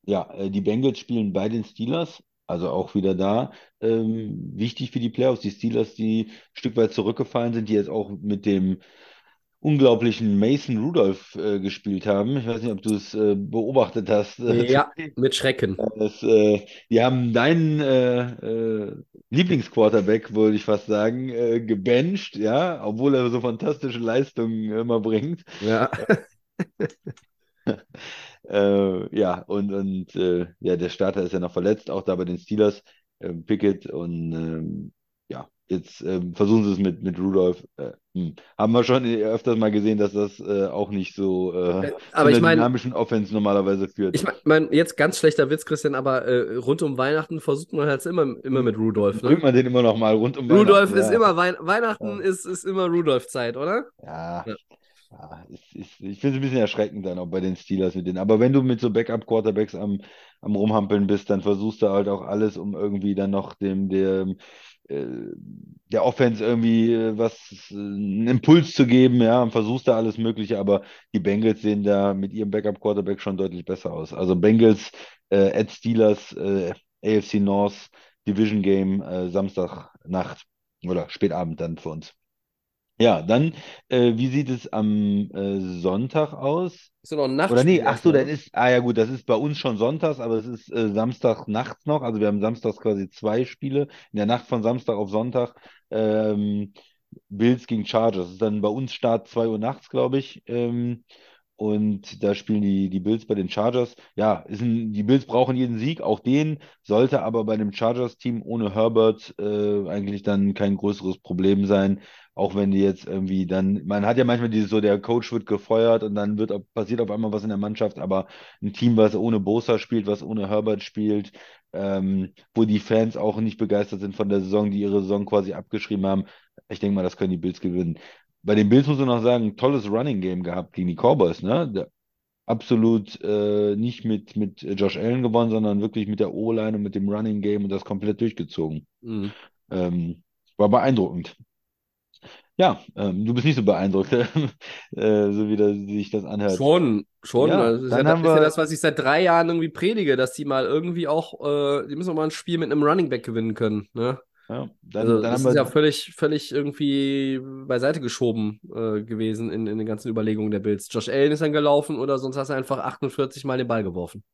ja, äh, die Bengals spielen bei den Steelers. Also auch wieder da ähm, wichtig für die Playoffs. Die Steelers, die ein Stück weit zurückgefallen sind, die jetzt auch mit dem unglaublichen Mason Rudolph äh, gespielt haben. Ich weiß nicht, ob du es äh, beobachtet hast. [LAUGHS] Ja, mit Schrecken. Das, äh, die haben deinen äh, äh, Lieblingsquarterback, würde ich fast sagen, äh, gebencht, ja, obwohl er so fantastische Leistungen immer bringt. Ja. Äh, ja, und, und äh, ja, der Starter ist ja noch verletzt, auch da bei den Steelers, äh, Pickett. Und ähm, ja, jetzt ähm, versuchen sie es mit, mit Rudolph. Äh, hm. Haben wir schon öfters mal gesehen, dass das äh, auch nicht so äh, aber zu ich mein, dynamischen Offense normalerweise führt. Ich meine, jetzt ganz schlechter Witz, Christian, aber äh, rund um Weihnachten versucht man halt immer, immer mit Rudolph. Ne? Bringt man den immer noch mal rund um Rudolph Weihnachten, ist ja. immer Wei Weihnachten Ja. ist, ist immer Rudolph-Zeit, oder? Ja, Ja. Ja es ist, ich finde es ein bisschen erschreckend dann auch bei den Steelers mit denen. Aber wenn du mit so Backup-Quarterbacks am, am Rumhampeln bist, dann versuchst du halt auch alles, um irgendwie dann noch dem, dem äh, der Offense irgendwie äh, was, äh, einen Impuls zu geben, ja, und versuchst da alles Mögliche, aber die Bengals sehen da mit ihrem Backup-Quarterback schon deutlich besser aus. Also Bengals äh, at Steelers, äh, AFC North, Division Game, äh, Samstagnacht oder spätabend dann für uns. Ja, dann, äh, wie sieht es am äh, Sonntag aus? Ist ja noch ein Oder nee, ach so, dann ist, ah ja gut, das ist bei uns schon sonntags, aber es ist äh, Samstag nachts noch. Also wir haben samstags quasi zwei Spiele. In der Nacht von Samstag auf Sonntag ähm, Bills gegen Chargers. Das ist dann bei uns Start 2 Uhr nachts, glaube ich. Ähm, und da spielen die, die Bills bei den Chargers. Ja, ist ein, die Bills brauchen jeden Sieg, auch den, sollte aber bei dem Chargers-Team ohne Herbert äh, eigentlich dann kein größeres Problem sein. Auch wenn die jetzt irgendwie dann, man hat ja manchmal dieses so, der Coach wird gefeuert und dann wird, passiert auf einmal was in der Mannschaft, aber ein Team, was ohne Bosa spielt, was ohne Herbert spielt, ähm, wo die Fans auch nicht begeistert sind von der Saison, die ihre Saison quasi abgeschrieben haben, ich denke mal, das können die Bills gewinnen. Bei den Bills muss man noch sagen, ein tolles Running Game gehabt gegen die Cowboys, ne? Der, absolut äh, nicht mit, mit Josh Allen gewonnen, sondern wirklich mit der O-Line und mit dem Running Game und das komplett durchgezogen. Mhm. Ähm, war beeindruckend. Ja, ähm, du bist nicht so beeindruckt, [LAUGHS] äh, so wie das, sich das anhört. Schon, schon. Ja, Also das ist ja, dann das ist ja das, was ich seit drei Jahren irgendwie predige, dass die mal irgendwie auch, äh, die müssen auch mal ein Spiel mit einem Running Back gewinnen können. Ne? Ja, dann, Also dann das ist ja völlig, völlig irgendwie beiseite geschoben äh, gewesen in, in den ganzen Überlegungen der Bills. Josh Allen ist dann gelaufen oder sonst hast du einfach 48 Mal den Ball geworfen.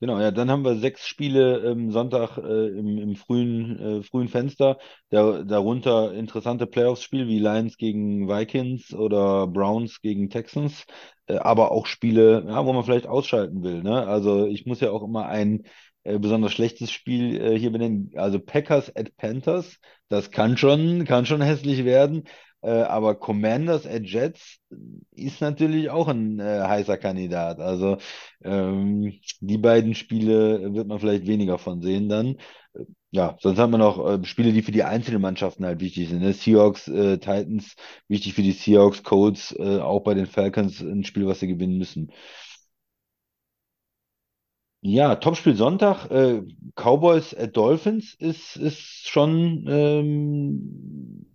Genau, ja, dann haben wir sechs Spiele ähm, Sonntag äh, im, im frühen, äh, frühen Fenster. Da, darunter interessante Playoffs-Spiele wie Lions gegen Vikings oder Browns gegen Texans, äh, aber auch Spiele, ja, wo man vielleicht ausschalten will. Ne? Also ich muss ja auch immer ein äh, besonders schlechtes Spiel äh, hier benennen. Also Packers at Panthers, das kann schon, kann schon hässlich werden. Äh, aber Commanders at Jets ist natürlich auch ein äh, heißer Kandidat. Also ähm, die beiden Spiele wird man vielleicht weniger von sehen dann. Äh, Ja, sonst haben wir noch Spiele, die für die einzelnen Mannschaften halt wichtig sind. Ne? Seahawks, Titans, wichtig für die Seahawks, Colts, auch bei den Falcons ein Spiel, was sie gewinnen müssen. Ja, Topspiel Sonntag, äh, Cowboys at Dolphins ist, ist schon ähm,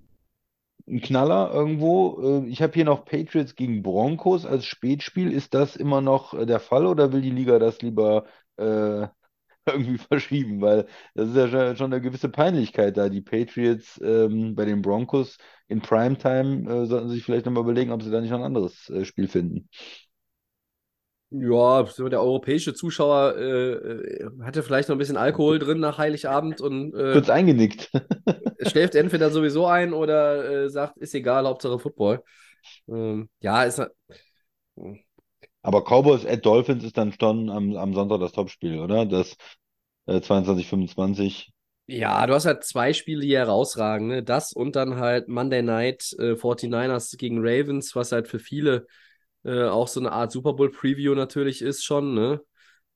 ein Knaller irgendwo. Äh, ich habe hier noch Patriots gegen Broncos als Spätspiel. Ist das immer noch äh, der Fall oder will die Liga das lieber äh, [LAUGHS] irgendwie verschieben? Weil das ist ja schon, eine gewisse Peinlichkeit da. Die Patriots ähm, bei den Broncos in Primetime äh, sollten sich vielleicht nochmal überlegen, ob sie da nicht noch ein anderes Spiel finden. Ja, der europäische Zuschauer äh, äh, hatte vielleicht noch ein bisschen Alkohol drin nach Heiligabend und äh, Kurz eingenickt. schläft entweder sowieso ein oder äh, sagt, ist egal, Hauptsache Football. Ähm, ja, ist Aber Cowboys at Dolphins ist dann schon am, am Sonntag das Topspiel, oder? Das äh, 22, 25. Ja, du hast halt zwei Spiele, die herausragen, ne? Das und dann halt Monday Night äh, 49ers gegen Ravens, was halt für viele äh, auch so eine Art Super Bowl Preview natürlich ist schon, ne?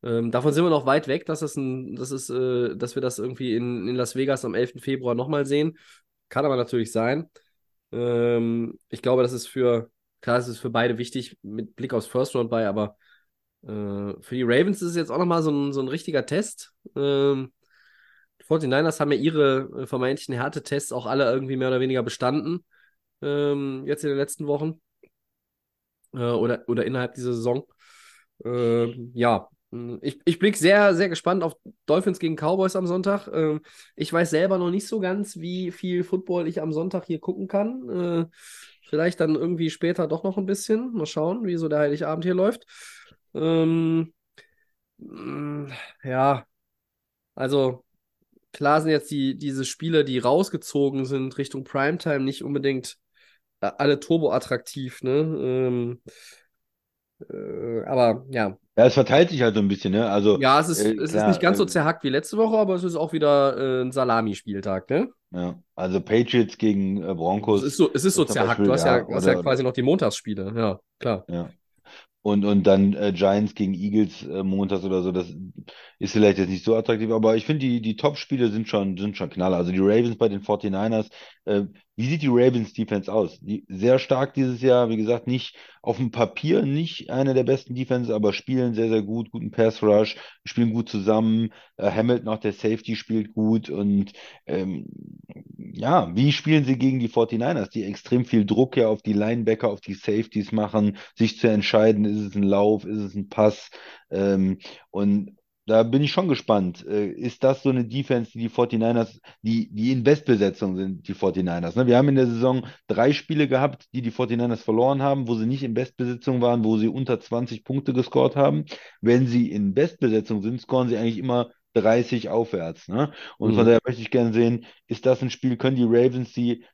Ähm, davon sind wir noch weit weg, dass, es ein, dass, es, äh, dass wir das irgendwie in, in Las Vegas am 11. Februar nochmal sehen. Kann aber natürlich sein. Ähm, ich glaube, das ist für, klar, es ist für beide wichtig mit Blick aufs First Round bei, aber äh, für die Ravens ist es jetzt auch nochmal so ein, so ein richtiger Test. Ähm, die 49ers haben ja ihre äh, vermeintlichen Härtetests auch alle irgendwie mehr oder weniger bestanden. Ähm, jetzt in den letzten Wochen. Äh, oder, oder innerhalb dieser Saison. Ähm, ja, ich, ich blicke sehr, sehr gespannt auf Dolphins gegen Cowboys am Sonntag. Ähm, ich weiß selber noch nicht so ganz, wie viel Football ich am Sonntag hier gucken kann. Äh, vielleicht dann irgendwie später doch noch ein bisschen. Mal schauen, wie so der Heiligabend hier läuft. Ähm, mm, ja, also klar sind jetzt die, diese Spiele, die rausgezogen sind Richtung Primetime, nicht unbedingt alle turbo-attraktiv, ne? Ähm, äh, aber ja. Ja, es verteilt sich halt so ein bisschen, ne? Also, ja, es ist, äh, es ist nicht ganz so äh, zerhackt wie letzte Woche, aber es ist auch wieder äh, ein Salami-Spieltag, ne? ja. Also Patriots gegen äh, Broncos. Es ist so, es ist so zerhackt. Beispiel, Du hast ja, ja, hast ja quasi noch die Montagsspiele, ja, klar. Ja. Und, und dann äh, Giants gegen Eagles äh, montags oder so, das ist vielleicht jetzt nicht so attraktiv, aber ich finde, die, die Top-Spiele sind schon, sind schon Knaller. Also die Ravens bei den 49ers, äh, wie sieht die Ravens Defense aus? Die, sehr stark dieses Jahr, wie gesagt, nicht auf dem Papier nicht eine der besten Defenses, aber spielen sehr, sehr gut, guten Pass Rush, spielen gut zusammen. Äh, Hamilton, auch der Safety, spielt gut und ähm, ja, wie spielen sie gegen die 49ers, die extrem viel Druck ja auf die Linebacker, auf die Safeties machen, sich zu entscheiden, ist es ein Lauf, ist es ein Pass? Ähm, und da bin ich schon gespannt. Äh, ist das so eine Defense, die die 49ers, die, die in Bestbesetzung sind, die 49ers? Ne? Wir haben in der Saison drei Spiele gehabt, die die 49ers verloren haben, wo sie nicht in Bestbesetzung waren, wo sie unter 20 Punkte gescored haben. Wenn sie in Bestbesetzung sind, scoren sie eigentlich immer 30 aufwärts. Ne? Und von Mhm. daher möchte ich gerne sehen, ist das ein Spiel, können die Ravens die,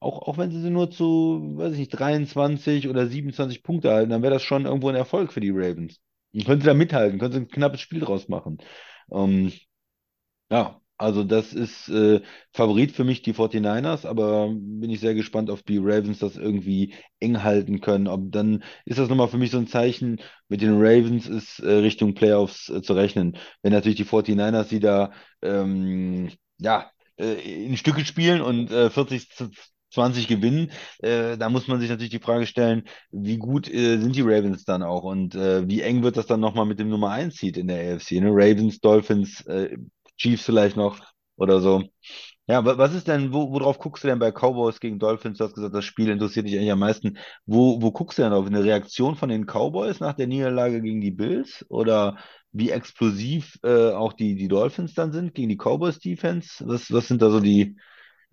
auch, auch wenn sie sie nur zu, weiß ich nicht, 23 oder 27 Punkte halten, dann wäre das schon irgendwo ein Erfolg für die Ravens. Und können sie da mithalten, können sie ein knappes Spiel draus machen. Ähm, ja, also das ist äh, Favorit für mich, die 49ers, aber bin ich sehr gespannt, ob die Ravens das irgendwie eng halten können. Ob, dann ist das nochmal für mich so ein Zeichen, mit den Ravens ist äh, Richtung Playoffs äh, zu rechnen. Wenn natürlich die 49ers sie da ähm, ja, äh, in Stücke spielen und äh, 40 zu 20 gewinnen, äh, da muss man sich natürlich die Frage stellen, wie gut äh, sind die Ravens dann auch und äh, wie eng wird das dann nochmal mit dem Nummer 1 Seed in der AFC, ne? Ravens, Dolphins, äh, Chiefs vielleicht noch oder so. Ja, wa- was ist denn, wo, worauf guckst du denn bei Cowboys gegen Dolphins? Du hast gesagt, das Spiel interessiert dich eigentlich am meisten. Wo, wo guckst du denn auf? Eine Reaktion von den Cowboys nach der Niederlage gegen die Bills? Oder wie explosiv äh, auch die, die Dolphins dann sind gegen die Cowboys Defense? Was, was sind da so die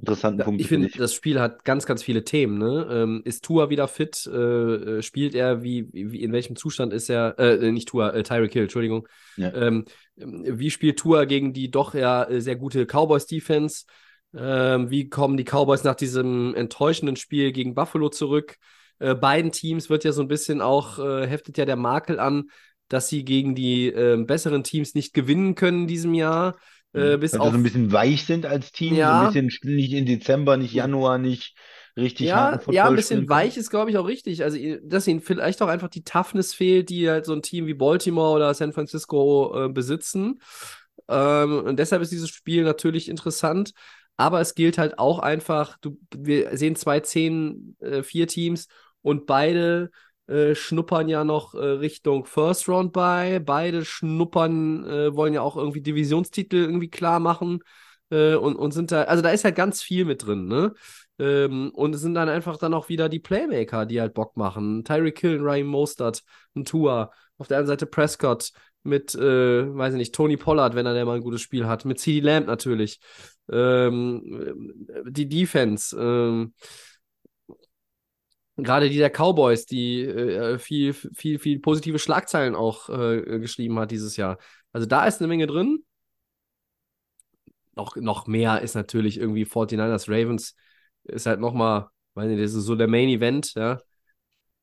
interessanten Ja, Punkte ich finde, das Spiel hat ganz, ganz viele Themen. Ne? Ähm, ist Tua wieder fit? Äh, äh, spielt er? Wie, wie, in welchem Zustand ist er? Äh, nicht Tua, äh, Tyreek Hill, Entschuldigung. Ja. Ähm, ähm, wie spielt Tua gegen die doch ja äh, sehr gute Cowboys-Defense? Ähm, wie kommen die Cowboys nach diesem enttäuschenden Spiel gegen Buffalo zurück? Äh, beiden Teams wird ja so ein bisschen auch, äh, heftet ja der Makel an, dass sie gegen die äh, besseren Teams nicht gewinnen können in diesem Jahr. Äh, bis Weil wir auf so ein bisschen weich sind als Team, so Ja. ein bisschen nicht in Dezember, nicht Januar, nicht richtig Ja, ja, ein bisschen weich ist, glaube ich, auch richtig. Also, dass ihnen vielleicht auch einfach die Toughness fehlt, die halt so ein Team wie Baltimore oder San Francisco äh, besitzen. Ähm, und deshalb ist dieses Spiel natürlich interessant. Aber es gilt halt auch einfach, du, wir sehen zwei 10, äh, vier Teams und beide äh, schnuppern ja noch äh, Richtung First Round bei. Beide schnuppern, äh, wollen ja auch irgendwie Divisionstitel irgendwie klar machen. Äh, und, und sind da, also da ist halt ganz viel mit drin, ne? Ähm, und es sind dann einfach dann auch wieder die Playmaker, die halt Bock machen. Tyreek Hill, Ryan Mostert, ein Tua. Auf der anderen Seite Prescott mit, äh, weiß ich nicht, Tony Pollard, wenn er der mal ein gutes Spiel hat. Mit CD Lamb natürlich. Ähm, die Defense. Ähm, Gerade die der Cowboys, die äh, viel, viel, viel positive Schlagzeilen auch äh, geschrieben hat dieses Jahr. Also da ist eine Menge drin. Noch, noch mehr ist natürlich irgendwie 49ers Ravens. Ist halt nochmal, weiß nicht, das ist so der Main Event, ja.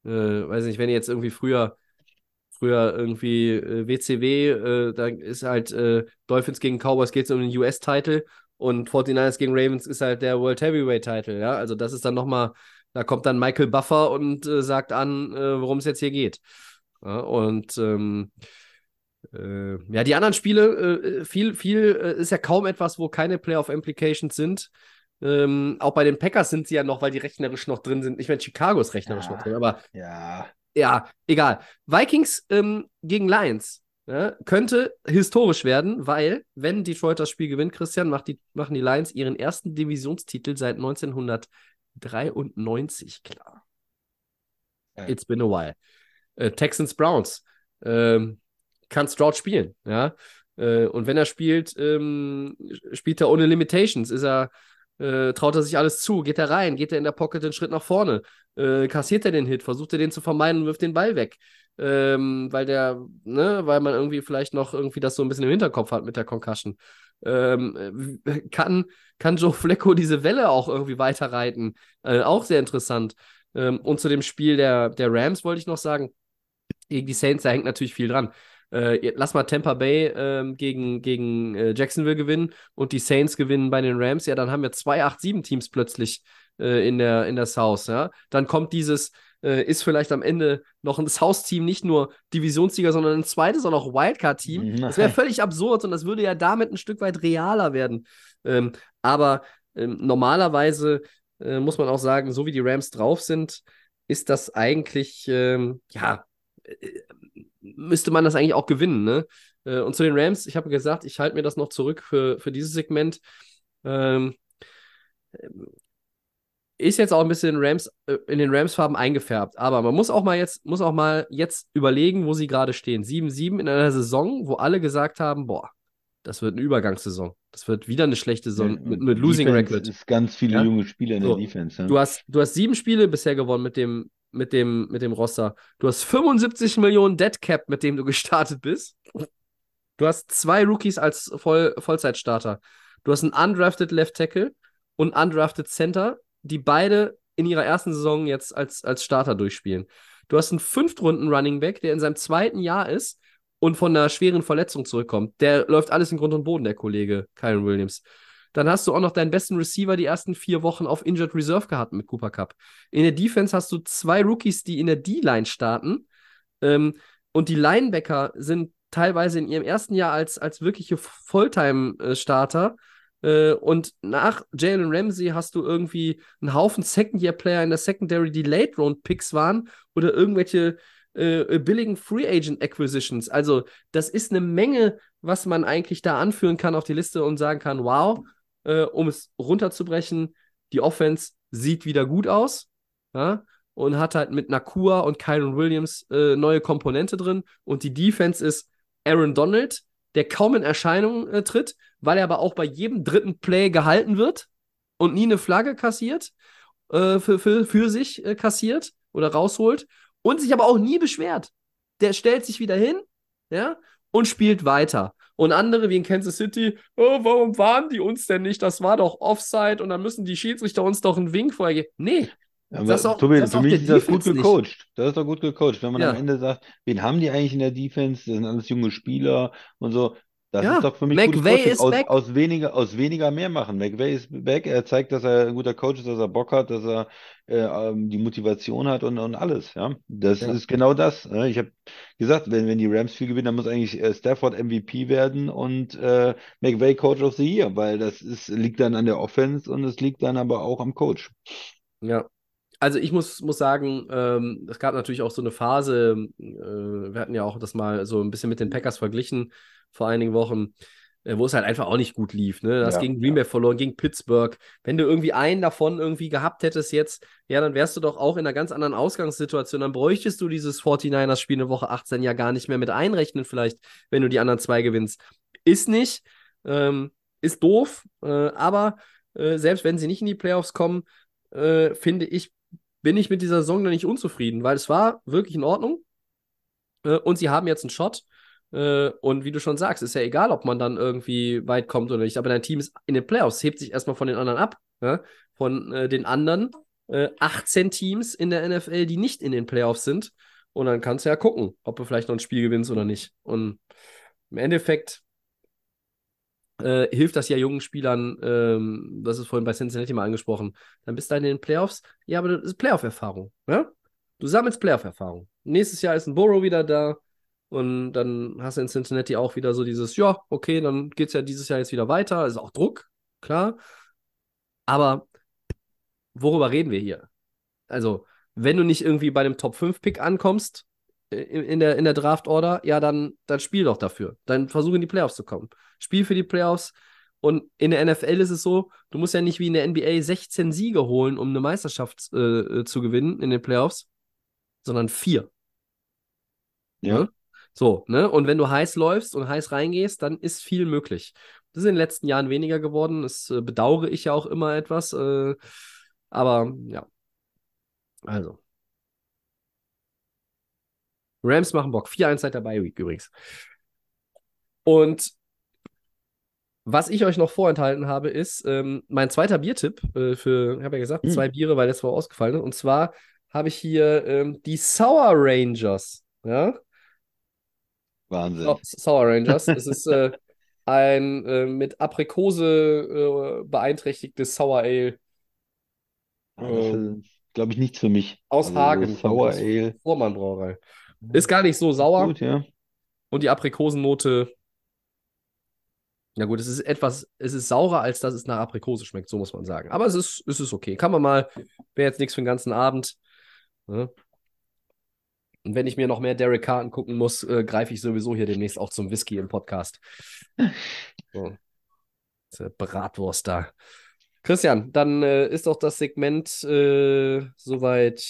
Äh, weiß nicht, wenn ihr jetzt irgendwie früher, früher irgendwie äh, WCW, äh, da ist halt äh, Dolphins gegen Cowboys geht es um den US-Title und 49ers gegen Ravens ist halt der World Heavyweight-Title, ja. Also das ist dann nochmal Da kommt dann Michael Buffer und äh, sagt an, äh, worum es jetzt hier geht. Ja, und ähm, äh, ja, die anderen Spiele, äh, viel, viel äh, ist ja kaum etwas, wo keine Playoff-Implications sind. Ähm, auch bei den Packers sind sie ja noch, weil die rechnerisch noch drin sind. Ich meine, Chicago ist rechnerisch Ja. noch drin, aber Ja, ja, egal. Vikings ähm, gegen Lions ja, könnte historisch werden, weil, wenn Detroit das Spiel gewinnt, Christian, macht die, machen die Lions ihren ersten Divisionstitel seit 1993 klar. Ja. It's been a while. Äh, Texans Browns. Ähm, kann Stroud spielen, ja. Äh, und wenn er spielt, ähm, spielt er ohne Limitations. Ist er, äh, traut er sich alles zu? Geht er rein? Geht er in der Pocket den Schritt nach vorne? Äh, kassiert er den Hit? Versucht er den zu vermeiden und wirft den Ball weg? Ähm, weil der, ne, weil man irgendwie vielleicht noch irgendwie das so ein bisschen im Hinterkopf hat mit der Concussion. Ähm, äh, kann, kann Joe Flacco diese Welle auch irgendwie weiterreiten? Äh, auch sehr interessant. Ähm, und zu dem Spiel der, der Rams wollte ich noch sagen, gegen die Saints, da hängt natürlich viel dran. Äh, lass mal Tampa Bay ähm, gegen, gegen äh, Jacksonville gewinnen und die Saints gewinnen bei den Rams, ja, dann haben wir zwei 8-7-Teams plötzlich äh, in, der, in der South, ja. Dann kommt dieses, äh, ist vielleicht am Ende noch ein South-Team nicht nur Divisionssieger, sondern ein zweites auch noch Wildcard-Team. Mhm. Das wäre völlig absurd und das würde ja damit ein Stück weit realer werden. Ähm, aber ähm, normalerweise äh, muss man auch sagen, so wie die Rams drauf sind, ist das eigentlich, ähm, ja, äh, müsste man das eigentlich auch gewinnen, ne? Äh, und zu den Rams, ich habe gesagt, ich halte mir das noch zurück für, für dieses Segment. Ähm, ist jetzt auch ein bisschen in, Rams, äh, in den Rams-Farben eingefärbt. Aber man muss auch mal jetzt, muss auch mal jetzt überlegen, wo sie gerade stehen. 7-7 in einer Saison, wo alle gesagt haben: boah, das wird eine Übergangssaison. Das wird wieder eine schlechte Saison mit, mit Losing Defense Record. ist ganz viele Ja? junge Spieler in So. der Defense. Ja? Du hast, du hast sieben Spiele bisher gewonnen mit dem, mit dem, mit dem Roster. Du hast 75 Millionen Dead Cap, mit dem du gestartet bist. Du hast zwei Rookies als Voll Vollzeitstarter. Du hast einen undrafted Left Tackle und undrafted Center, die beide in ihrer ersten Saison jetzt als, als Starter durchspielen. Du hast einen Fünftrunden Running Back, der in seinem zweiten Jahr ist und von einer schweren Verletzung zurückkommt. Der läuft alles in Grund und Boden, der Kollege Kyron Williams. Dann hast du auch noch deinen besten Receiver die ersten vier Wochen auf Injured Reserve gehabt mit Cooper Cup. In der Defense hast du zwei Rookies, die in der D-Line starten. Ähm, und die Linebacker sind teilweise in ihrem ersten Jahr als, als wirkliche Fulltime-Starter. Äh, und nach Jalen Ramsey hast du irgendwie einen Haufen Second-Year-Player in der Secondary, die Late-Round-Picks waren oder irgendwelche äh, billigen Free Agent Acquisitions. Also, das ist eine Menge, was man eigentlich da anführen kann auf die Liste und sagen kann: Wow, äh, um es runterzubrechen, die Offense sieht wieder gut aus. Ja? Und hat halt mit Nakua und Kyron Williams äh, neue Komponente drin. Und die Defense ist Aaron Donald, der kaum in Erscheinung äh, tritt, weil er aber auch bei jedem dritten Play gehalten wird und nie eine Flagge kassiert, äh, für, für, für sich äh, kassiert oder rausholt und sich aber auch nie beschwert. Der stellt sich wieder hin, ja, und spielt weiter. Und andere wie in Kansas City, oh, warum waren die uns denn nicht? Das war doch Offside und dann müssen die Schiedsrichter uns doch einen Wink vorher geben. Nee, Das ist auch- Tobi, das für mich ist das gut Defense nicht. gecoacht. Das ist doch gut gecoacht. Wenn man Ja. am Ende sagt, wen haben die eigentlich in der Defense? Das sind alles junge Spieler und so. Das Ja, ist doch für mich McVay ist Aus, aus weniger, aus weniger mehr machen. McVay ist weg. Er zeigt, dass er ein guter Coach ist, dass er Bock hat, dass er äh, ähm, die Motivation hat und, und alles. Ja, das Ja. ist genau das. ne? Ich habe gesagt, wenn, wenn die Rams viel gewinnen, dann muss eigentlich äh, Stafford MVP werden und äh, McVay Coach of the Year, weil das ist, liegt dann an der Offense und es liegt dann aber auch am Coach. Ja. Also ich muss, muss sagen, ähm, es gab natürlich auch so eine Phase, äh, wir hatten ja auch das mal so ein bisschen mit den Packers verglichen vor einigen Wochen, äh, wo es halt einfach auch nicht gut lief. Ne? Du hast Ja, gegen Green Bay verloren, gegen Pittsburgh. Wenn du irgendwie einen davon irgendwie gehabt hättest jetzt, ja, dann wärst du doch auch in einer ganz anderen Ausgangssituation. Dann bräuchtest du dieses 49ers-Spiel in Woche 18 ja gar nicht mehr mit einrechnen, vielleicht, wenn du die anderen zwei gewinnst. Ist nicht, ähm, ist doof, äh, aber äh, selbst wenn sie nicht in die Playoffs kommen, äh, finde ich, bin ich mit dieser Saison noch nicht unzufrieden, weil es war wirklich in Ordnung. Äh, und sie haben jetzt einen Shot. Äh, und wie du schon sagst, ist ja egal, ob man dann irgendwie weit kommt oder nicht. Aber dein Team ist in den Playoffs, hebt sich erstmal von den anderen ab. Ja? Von äh, den anderen äh, 18 Teams in der NFL, die nicht in den Playoffs sind. Und dann kannst du ja gucken, ob du vielleicht noch ein Spiel gewinnst oder nicht. Und im Endeffekt äh, hilft das ja jungen Spielern, ähm, das ist vorhin bei Cincinnati mal angesprochen, dann bist du in den Playoffs. Ja, aber das ist Playoff-Erfahrung. Ja? Du sammelst Playoff-Erfahrung. Nächstes Jahr ist ein Burrow wieder da und dann hast du in Cincinnati auch wieder so dieses, ja, okay, dann geht es ja dieses Jahr jetzt wieder weiter. Ist auch Druck, klar. Aber worüber reden wir hier? Also, wenn du nicht irgendwie bei dem Top-5-Pick ankommst in der, in der Draft-Order, ja, dann, dann spiel doch dafür. Dann versuch in die Playoffs zu kommen. Spiel für die Playoffs. Und in der NFL ist es so, du musst ja nicht wie in der NBA 16 Siege holen, um eine Meisterschaft äh, zu gewinnen in den Playoffs, sondern vier. Ja. Ne? So, ne? Und wenn du heiß läufst und heiß reingehst, dann ist viel möglich. Das ist in den letzten Jahren weniger geworden. Das äh, bedauere ich ja auch immer etwas. Äh, aber ja. Also. Rams machen Bock. 4-1 seit der Bye Week übrigens. Und was ich euch noch vorenthalten habe, ist ähm, mein zweiter Biertipp äh, für, ich habe ja gesagt, Hm. zwei Biere, weil das Woche ausgefallen ist. Und zwar habe ich hier ähm, die Sour Rangers. Ja? Wahnsinn. Sau- Sour Rangers. es ist äh, [LAUGHS] ein äh, mit Aprikose äh, beeinträchtigtes Sour Ale Das ist, glaube ich, nichts für mich. aus Also Hagen. Sour. Ale. Vormann Brauerei. Ist gar nicht so sauer. Gut, ja. Und die Aprikosennote, na gut, es ist etwas, es ist saurer, als dass es nach Aprikose schmeckt, so muss man sagen. Aber es ist, es ist okay. Kann man mal, wäre jetzt nichts für den ganzen Abend. Ne? Und wenn ich mir noch mehr Derek Carr angucken muss, äh, greife ich sowieso hier demnächst auch zum Whisky im Podcast. [LAUGHS] So. Diese Bratwurst da. Christian, dann äh, ist doch das Segment äh, soweit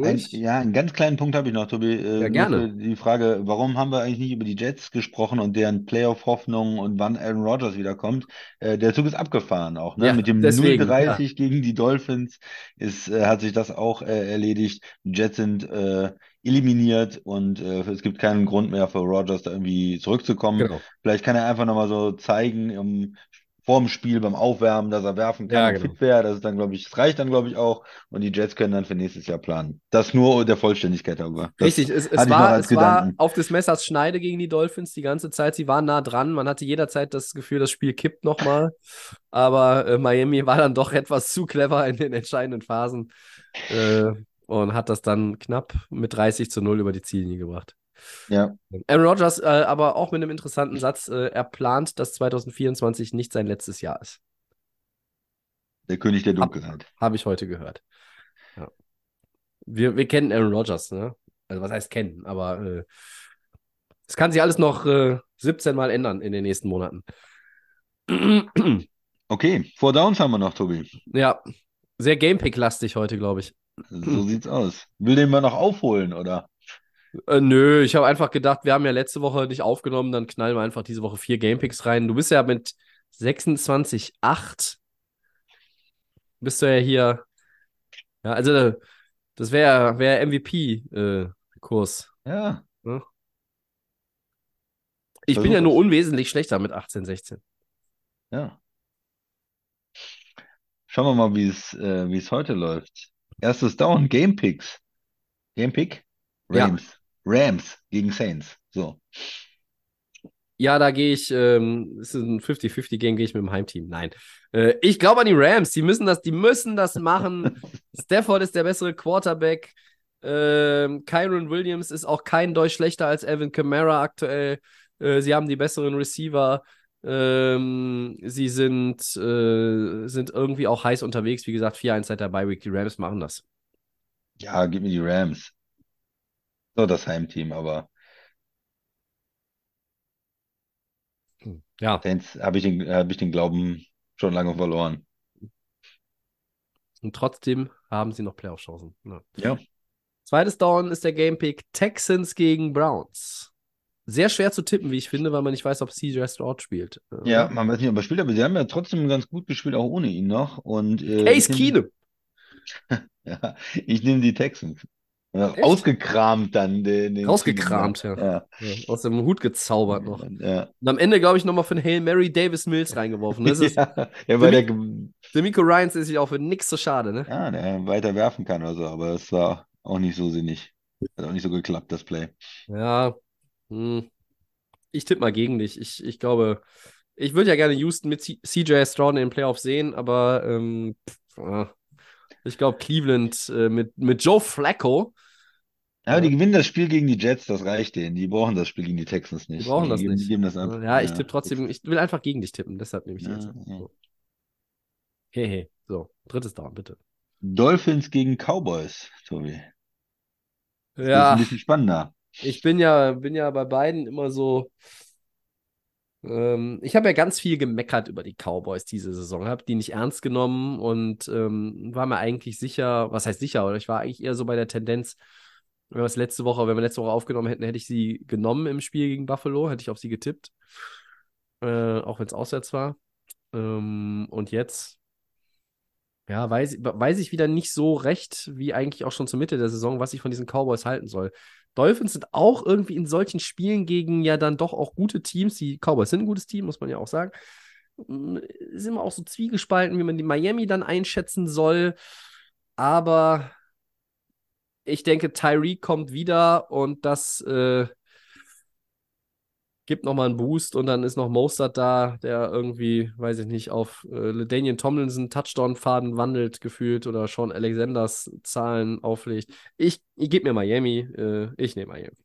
Ein, durch. ja, einen ganz kleinen Punkt habe ich noch, Tobi. Äh, Ja, gerne. die Frage, warum haben wir eigentlich nicht über die Jets gesprochen und deren Playoff-Hoffnungen und wann Aaron Rodgers wiederkommt? Äh, der Zug ist abgefahren auch, ne? Ja, Mit dem deswegen, 0-30 gegen die Dolphins ist, äh, hat sich das auch äh, erledigt. Die Jets sind eliminiert und äh, es gibt keinen Grund mehr für Rodgers da irgendwie zurückzukommen. Genau. Vielleicht kann er einfach nochmal so zeigen im, vorm Spiel beim Aufwärmen, dass er werfen kann Ja, genau. fit wäre. Das ist dann, glaube ich, das reicht dann, glaube ich, auch. Und die Jets können dann für nächstes Jahr planen. Das nur der Vollständigkeit darüber. Richtig, es, es war, es war auf des Messers Schneide gegen die Dolphins die ganze Zeit. Sie waren nah dran. Man hatte jederzeit das Gefühl, das Spiel kippt nochmal. Aber äh, Miami war dann doch etwas zu clever in den entscheidenden Phasen äh, und hat das dann knapp mit 30 zu 0 über die Ziellinie gebracht. Ja, Aaron Rodgers äh, aber auch mit einem interessanten Satz. Äh, er plant, dass 2024 nicht sein letztes Jahr ist. der König der Dunkelheit. Habe ich heute gehört. Ja. Wir, wir kennen Aaron Rodgers, ne? Also was heißt kennen, aber äh, es kann sich alles noch äh, 17 Mal ändern in den nächsten Monaten. [CLEARS THROAT] Okay, Four Downs haben wir noch, Tobi. ja, sehr Gamepick-lastig heute, glaube ich. So sieht's aus. Will den mal noch aufholen, oder? Äh, nö, ich habe einfach gedacht, wir haben ja letzte Woche nicht aufgenommen, dann knallen wir einfach diese Woche vier Gamepicks rein. Du bist ja mit 26,8 bist du ja hier. Ja, also äh, das wäre wär MVP-Kurs. Ja, ich bin ja nur es. unwesentlich schlechter mit 18, 16. ja. Schauen wir mal, wie es äh, wie es heute läuft. Erstes Down, Game Picks. Game Pick? Ja. Rams. Rams gegen Saints. So. Ja, da gehe ich, ähm, es ist ein 50-50-Game, gehe ich mit dem Heimteam. Nein. Äh, ich glaube an die Rams, die müssen das, die müssen das machen. [LAUGHS] Stafford ist der bessere Quarterback. Ähm, Kyron Williams ist auch kein Deutsch schlechter als Alvin Kamara aktuell. Äh, sie haben die besseren Receiver. Ähm, sie sind, äh, sind irgendwie auch heiß unterwegs. Wie gesagt, 4-1 seit der Bye Week. Die Rams machen das. Ja, gib mir die Rams. So, das Heimteam, aber Ja, habe ich den, habe ich den Glauben schon lange verloren. und trotzdem haben sie noch Playoff-Chancen. Ja. Ja. Zweites Down ist der Gamepick Texans gegen Browns. Sehr schwer zu tippen, wie ich finde, weil man nicht weiß, ob CJ Stroud spielt. Ja, man weiß nicht, ob er spielt, aber sie haben ja trotzdem ganz gut gespielt, auch ohne ihn noch. Und äh, nehm- Keenum. [LAUGHS] Ja, ich nehme die Texans. Ja, ausgekramt dann den, den Rausgekramt, Keenum. ja. Ja. Ja, aus dem Hut gezaubert noch. Und am Ende, glaube ich, nochmal für den Hail Mary Davis Mills reingeworfen. Das [LAUGHS] ist, Ja, weil der, ge- Demico Ryans ist sich auch für nix so schade, ne? ja, der weiter werfen kann oder so, aber es war auch nicht so sinnig. Hat auch nicht so geklappt, das Play. Ja. Hm. Ich tippe mal gegen dich. Ich, ich glaube, Ich würde ja gerne Houston mit C CJ Stroud in den Playoffs sehen, aber ähm, pff, äh, ich glaube Cleveland äh, mit, mit Joe Flacco, Ja, aber die gewinnen das Spiel gegen die Jets, das reicht denen. Die brauchen das Spiel gegen die Texans nicht. die brauchen das geben, nicht. Die geben das ab. Ja, ich tippe trotzdem, ich will einfach gegen dich tippen, deshalb nehme ich die Ja, jetzt. ja. So. Hey, hey. So, drittes Down, bitte. Dolphins gegen Cowboys, Tobi. Das ist Ja, ein bisschen spannender. ich bin ja, bin ja bei beiden immer so. Ähm, ich habe ja ganz viel gemeckert über die Cowboys diese Saison, habe die nicht ernst genommen und ähm, war mir eigentlich sicher, was heißt sicher, oder ich war eigentlich eher so bei der Tendenz, wenn wir es letzte Woche, wenn wir letzte Woche aufgenommen hätten, hätte ich sie genommen im Spiel gegen Buffalo, hätte ich auf sie getippt, äh, auch wenn es auswärts war. Ähm, und jetzt, ja, weiß, weiß ich wieder nicht so recht, wie eigentlich auch schon zur Mitte der Saison, was ich von diesen Cowboys halten soll. Dolphins sind auch irgendwie in solchen Spielen gegen ja dann doch auch gute Teams. Die Cowboys sind ein gutes Team, muss man ja auch sagen. Mm, Ist immer auch so zwiegespalten, wie man die Miami dann einschätzen soll. Aber ich denke, Tyreek kommt wieder und das äh, gibt nochmal einen Boost und dann ist noch Mostert da, der irgendwie, weiß ich nicht, auf äh, LaDainian Tomlinson Touchdown-Faden wandelt gefühlt oder Sean Alexanders Zahlen auflegt. Ich, ich gebe mir Miami, äh, ich nehme Miami.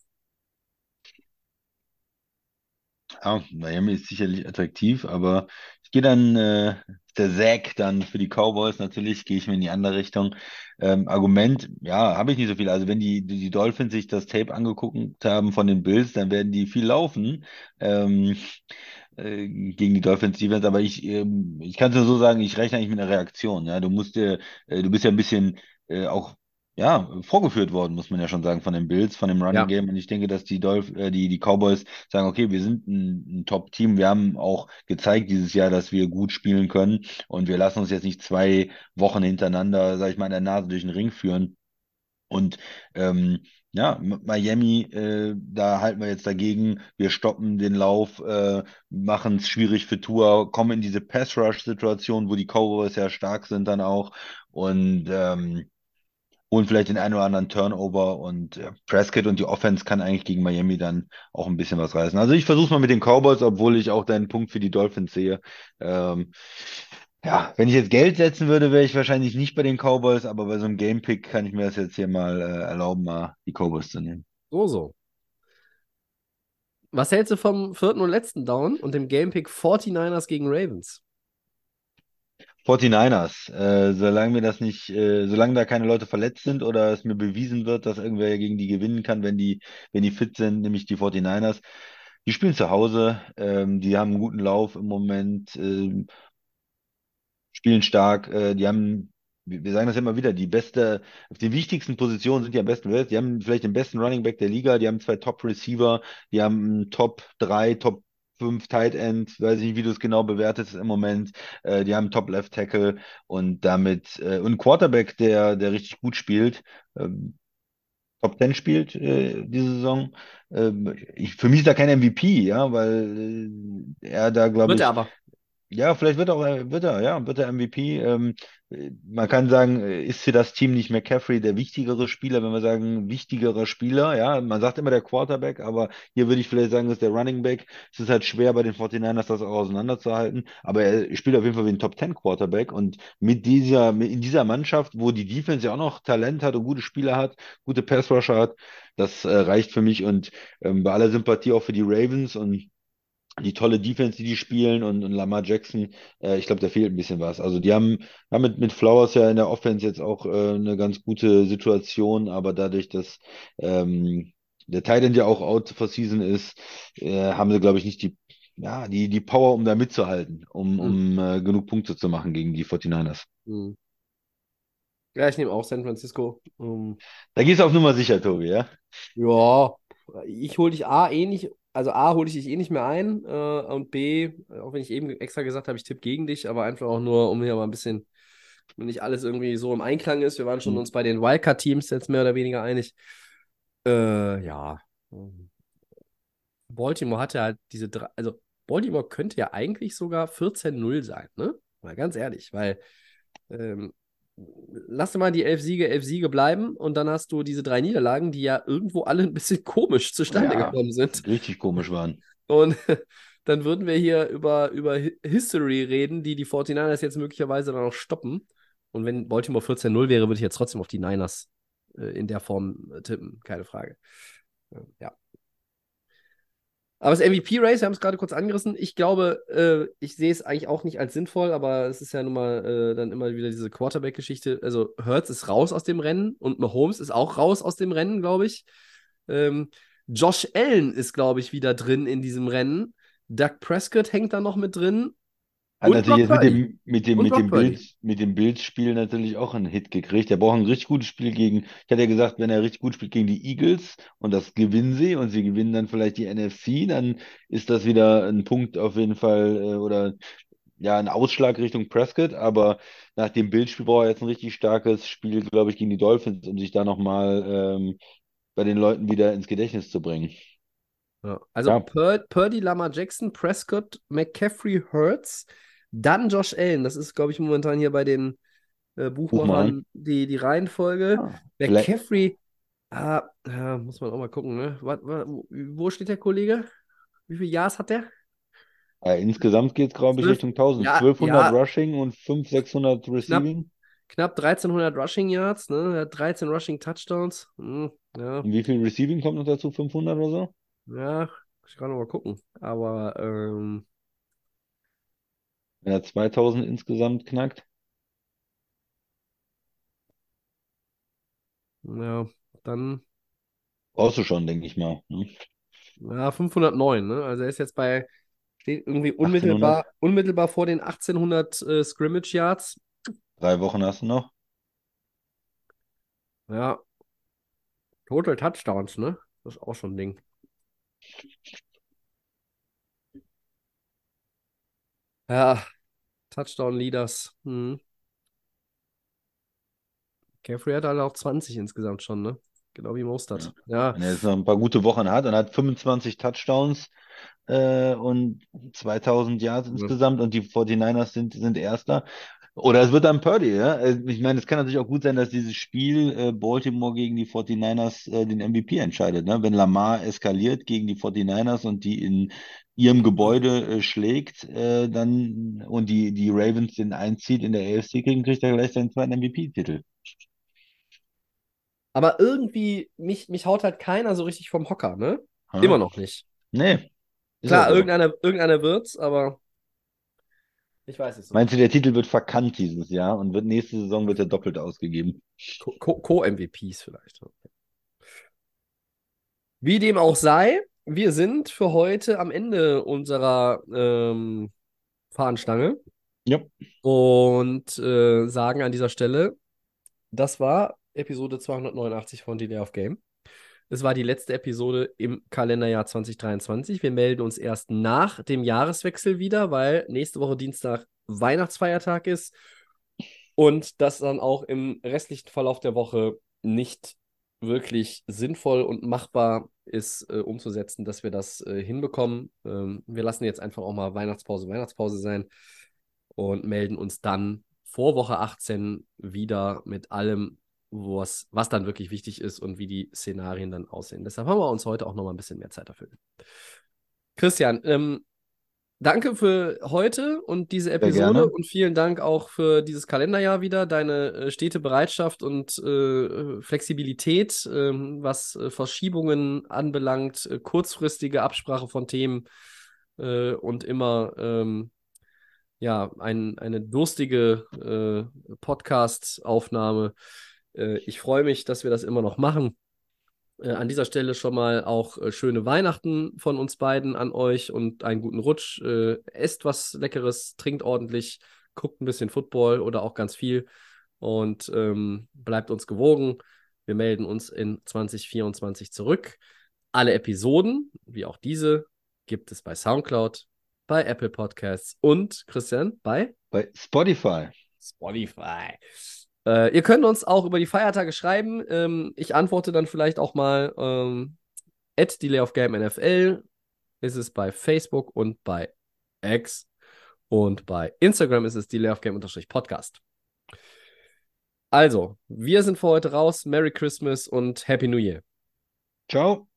Ja, Miami ist sicherlich attraktiv, aber ich gehe dann, äh, der Sack dann für die Cowboys natürlich, gehe ich mir in die andere Richtung. Ähm, Argument, ja, habe ich nicht so viel. Also wenn die, die Dolphins sich das Tape angeguckt haben von den Bills, dann werden die viel laufen ähm, äh, gegen die Dolphins Defense. Aber ich, ähm, ich kann es nur so sagen, ich rechne eigentlich mit einer Reaktion. Ja, du musst dir, äh, du bist ja ein bisschen äh, auch ja, vorgeführt worden, muss man ja schon sagen, von den Bills, von dem Running Ja. Game. Und ich denke, dass die, Dolph äh, die, die Cowboys sagen, okay, wir sind ein, ein Top-Team. Wir haben auch gezeigt dieses Jahr, dass wir gut spielen können. Und wir lassen uns jetzt nicht zwei Wochen hintereinander, sag ich mal, in der Nase durch den Ring führen. Und ähm, ja, Miami, äh, da halten wir jetzt dagegen. Wir stoppen den Lauf, äh, machen es schwierig für Tua, kommen in diese Pass-Rush-Situation, wo die Cowboys ja stark sind dann auch. Und ähm, holen vielleicht den einen oder anderen Turnover und äh, Prescott und die Offense kann eigentlich gegen Miami dann auch ein bisschen was reißen. Also ich versuche mal mit den Cowboys, obwohl ich auch deinen Punkt für die Dolphins sehe. Ähm, ja, wenn ich jetzt Geld setzen würde, wäre ich wahrscheinlich nicht bei den Cowboys, aber bei so einem Game-Pick kann ich mir das jetzt hier mal äh, erlauben, mal die Cowboys zu nehmen. So, so. Was hältst du vom vierten und letzten Down und dem Gamepick 49ers gegen Ravens? 49ers, äh, solange mir das nicht, äh, solange da keine Leute verletzt sind oder es mir bewiesen wird, dass irgendwer gegen die gewinnen kann, wenn die, wenn die fit sind, nämlich die 49ers. Die spielen zu Hause, ähm, die haben einen guten Lauf im Moment, ähm, spielen stark, äh, die haben, wir sagen das immer wieder, die beste, auf den wichtigsten Positionen sind die am besten. Die haben vielleicht den besten Running Back der Liga, die haben zwei Top-Receiver, die haben Top 3, Top 5 Tight End, weiß ich nicht, wie du es genau bewertest im Moment. Äh, die haben Top Left Tackle und damit äh, und Quarterback, der, der richtig gut spielt. Ähm, Top 10 spielt äh, diese Saison. Ähm, ich, für mich ist er kein MVP, ja, weil äh, er da, glaube Wird ich, er aber. Ja, vielleicht wird auch, äh, wird er, ja, wird er MVP. Ähm, äh, man kann sagen, äh, ist für das Team nicht McCaffrey der wichtigere Spieler, wenn wir sagen, wichtigerer Spieler, ja, man sagt immer der Quarterback, aber hier würde ich vielleicht sagen, ist der Running Back. Es ist halt schwer bei den 49ers das auch auseinanderzuhalten, aber er spielt auf jeden Fall wie ein Top 10 Quarterback und mit dieser, in dieser Mannschaft, wo die Defense ja auch noch Talent hat und gute Spieler hat, gute Pass Rusher hat, das äh, reicht für mich und ähm, bei aller Sympathie auch für die Ravens und die tolle Defense, die die spielen und, und Lamar Jackson, äh, ich glaube, da fehlt ein bisschen was. Also die haben, haben mit, mit Flowers ja in der Offense jetzt auch äh, eine ganz gute Situation, aber dadurch, dass ähm, der Tight End ja auch out for season ist, äh, haben sie, glaube ich, nicht die, ja, die, die Power, um da mitzuhalten, um, um äh, genug Punkte zu machen gegen die 49ers. Hm. Ja, ich nehme auch San Francisco. Ähm, Da gehst du auf Nummer sicher, Tobi, ja? ja, ich hole dich A eh nicht, also A hole ich dich eh nicht mehr ein äh, und B, auch wenn ich eben extra gesagt habe, ich tippe gegen dich, aber einfach auch nur, um hier mal ein bisschen, wenn nicht alles irgendwie so im Einklang ist. Wir waren schon Hm. uns bei den Wildcard-Teams jetzt mehr oder weniger einig. Äh, ja. Baltimore hatte halt diese drei, also Baltimore könnte ja eigentlich sogar 14-0 sein, ne? Mal ganz ehrlich, weil ähm, lass dir mal die elf Siege, elf Siege bleiben und dann hast du diese drei Niederlagen, die ja irgendwo alle ein bisschen [LAUGHS] komisch zustande Ja. gekommen sind. Richtig komisch waren. Und [LAUGHS] dann würden wir hier über, über Hi- History reden, die die 49ers jetzt möglicherweise dann auch stoppen. Und wenn Baltimore 14-0 wäre, würde ich jetzt trotzdem auf die Niners äh, in der Form äh, tippen, keine Frage. Äh, Ja. Aber das MVP-Race, wir haben es gerade kurz angerissen. Ich glaube, äh, ich sehe es eigentlich auch nicht als sinnvoll, aber es ist ja nun mal äh, dann immer wieder diese Quarterback-Geschichte. Also Hurts ist raus aus dem Rennen und Mahomes ist auch raus aus dem Rennen, glaube ich. Ähm, Josh Allen ist, glaube ich, wieder drin in diesem Rennen. Doug Prescott hängt da noch mit drin. Hat Und natürlich jetzt mit dem, mit dem, Und mit dem. Bild, mit dem Bildspiel natürlich auch einen Hit gekriegt. Der braucht ein richtig gutes Spiel gegen, ich hatte ja gesagt, wenn er richtig gut spielt gegen die Eagles und das gewinnen sie und sie gewinnen dann vielleicht die NFC, dann ist das wieder ein Punkt auf jeden Fall äh, oder ja, ein Ausschlag Richtung Prescott, aber nach dem Bildspiel braucht er jetzt ein richtig starkes Spiel, glaube ich, gegen die Dolphins, um sich da nochmal ähm, bei den Leuten wieder ins Gedächtnis zu bringen. Ja. Also Ja. Pur Purdy, Lamar Jackson, Prescott, McCaffrey, Hurts, dann Josh Allen. Das ist, glaube ich, momentan hier bei den äh, Buchmachern die, die Reihenfolge. Ah, McCaffrey, ah, ja, muss man auch mal gucken, ne? Wa- wa- wo steht der Kollege? Wie viele Jahres hat der? Äh, insgesamt geht es, glaube ich, Richtung 1000. ja, 1200 ja. Rushing und 500, 600 Receiving. Knapp 1300 Rushing Yards, ne? Er hat 13 Rushing Touchdowns. Hm, ja, Und wie viel Receiving kommt noch dazu? 500 oder so? ja, ich kann noch mal gucken. Aber, ähm, Wenn er 2000 insgesamt knackt. ja, dann Brauchst du schon, denke ich mal. Ne? Ja, 509, ne? Also er ist jetzt bei, steht irgendwie unmittelbar, unmittelbar vor den 1800 äh, Scrimmage Yards. Drei Wochen hast du noch. Ja. Total Touchdowns, ne? Das ist auch schon ein Ding. Ja, Touchdown Leaders. Hm. Caffrey hat halt auch 20 insgesamt schon, ne? Genau wie Mostert. Ja. Wenn er jetzt noch ein paar gute Wochen hat und hat 25 Touchdowns äh, und 2000 Yards insgesamt und die 49ers sind, sind Erster. Oder es wird dann Purdy, ja. Äh, Ich meine, es kann natürlich auch gut sein, dass dieses Spiel äh, Baltimore gegen die 49ers äh, den MVP entscheidet. Ne? Wenn Lamar eskaliert gegen die 49ers und die in ihrem Gebäude äh, schlägt, äh, dann und die, die Ravens den einzieht in der AFC kriegen, kriegt er gleich seinen zweiten MVP-Titel. Aber irgendwie, mich, mich haut halt keiner so richtig vom Hocker, ne? Ha? Immer noch nicht. Nee. Klar, so. irgendeiner, irgendeiner wird's, aber ich weiß es nicht. Meinst du, der Titel wird verkannt dieses Jahr und wird nächste Saison wird er doppelt ausgegeben? Co- Co- Co-MVPs vielleicht. Wie dem auch sei, wir sind für heute am Ende unserer ähm, Fahnenstange Ja. und äh, sagen an dieser Stelle, das war Episode 289 von Delay of Game. Es war die letzte Episode im Kalenderjahr 2023. Wir melden uns erst nach dem Jahreswechsel wieder, weil nächste Woche Dienstag Weihnachtsfeiertag ist und das dann auch im restlichen Verlauf der Woche nicht wirklich sinnvoll und machbar ist, äh, umzusetzen, dass wir das äh, hinbekommen. Ähm, wir lassen jetzt einfach auch mal Weihnachtspause, Weihnachtspause sein und melden uns dann vor Woche 18 wieder mit allem, was, was dann wirklich wichtig ist und wie die Szenarien dann aussehen. Deshalb haben wir uns heute auch noch mal ein bisschen mehr Zeit dafür. Christian, ähm, danke für heute und diese Episode und vielen Dank auch für dieses Kalenderjahr wieder, deine äh, stete Bereitschaft und äh, Flexibilität, ähm, was äh, Verschiebungen anbelangt, äh, kurzfristige Absprache von Themen äh, und immer ähm, ja, ein, eine durstige äh, Podcast-Aufnahme. Ich freue mich, dass wir das immer noch machen. Äh, an dieser Stelle schon mal auch äh, schöne Weihnachten von uns beiden an euch und einen guten Rutsch. Äh, esst was Leckeres, trinkt ordentlich, guckt ein bisschen Football oder auch ganz viel und ähm, bleibt uns gewogen. Wir melden uns in 2024 zurück. Alle Episoden, wie auch diese, gibt es bei SoundCloud, bei Apple Podcasts und Christian bei Bei Spotify. Spotify. Äh, ihr könnt uns auch über die Feiertage schreiben. Ähm, ich antworte dann vielleicht auch mal ähm, at Delay of Game NFL ist es bei Facebook und bei X und bei Instagram ist es Delay of Game Podcast. Also, wir sind für heute raus. Merry Christmas und Happy New Year. Ciao.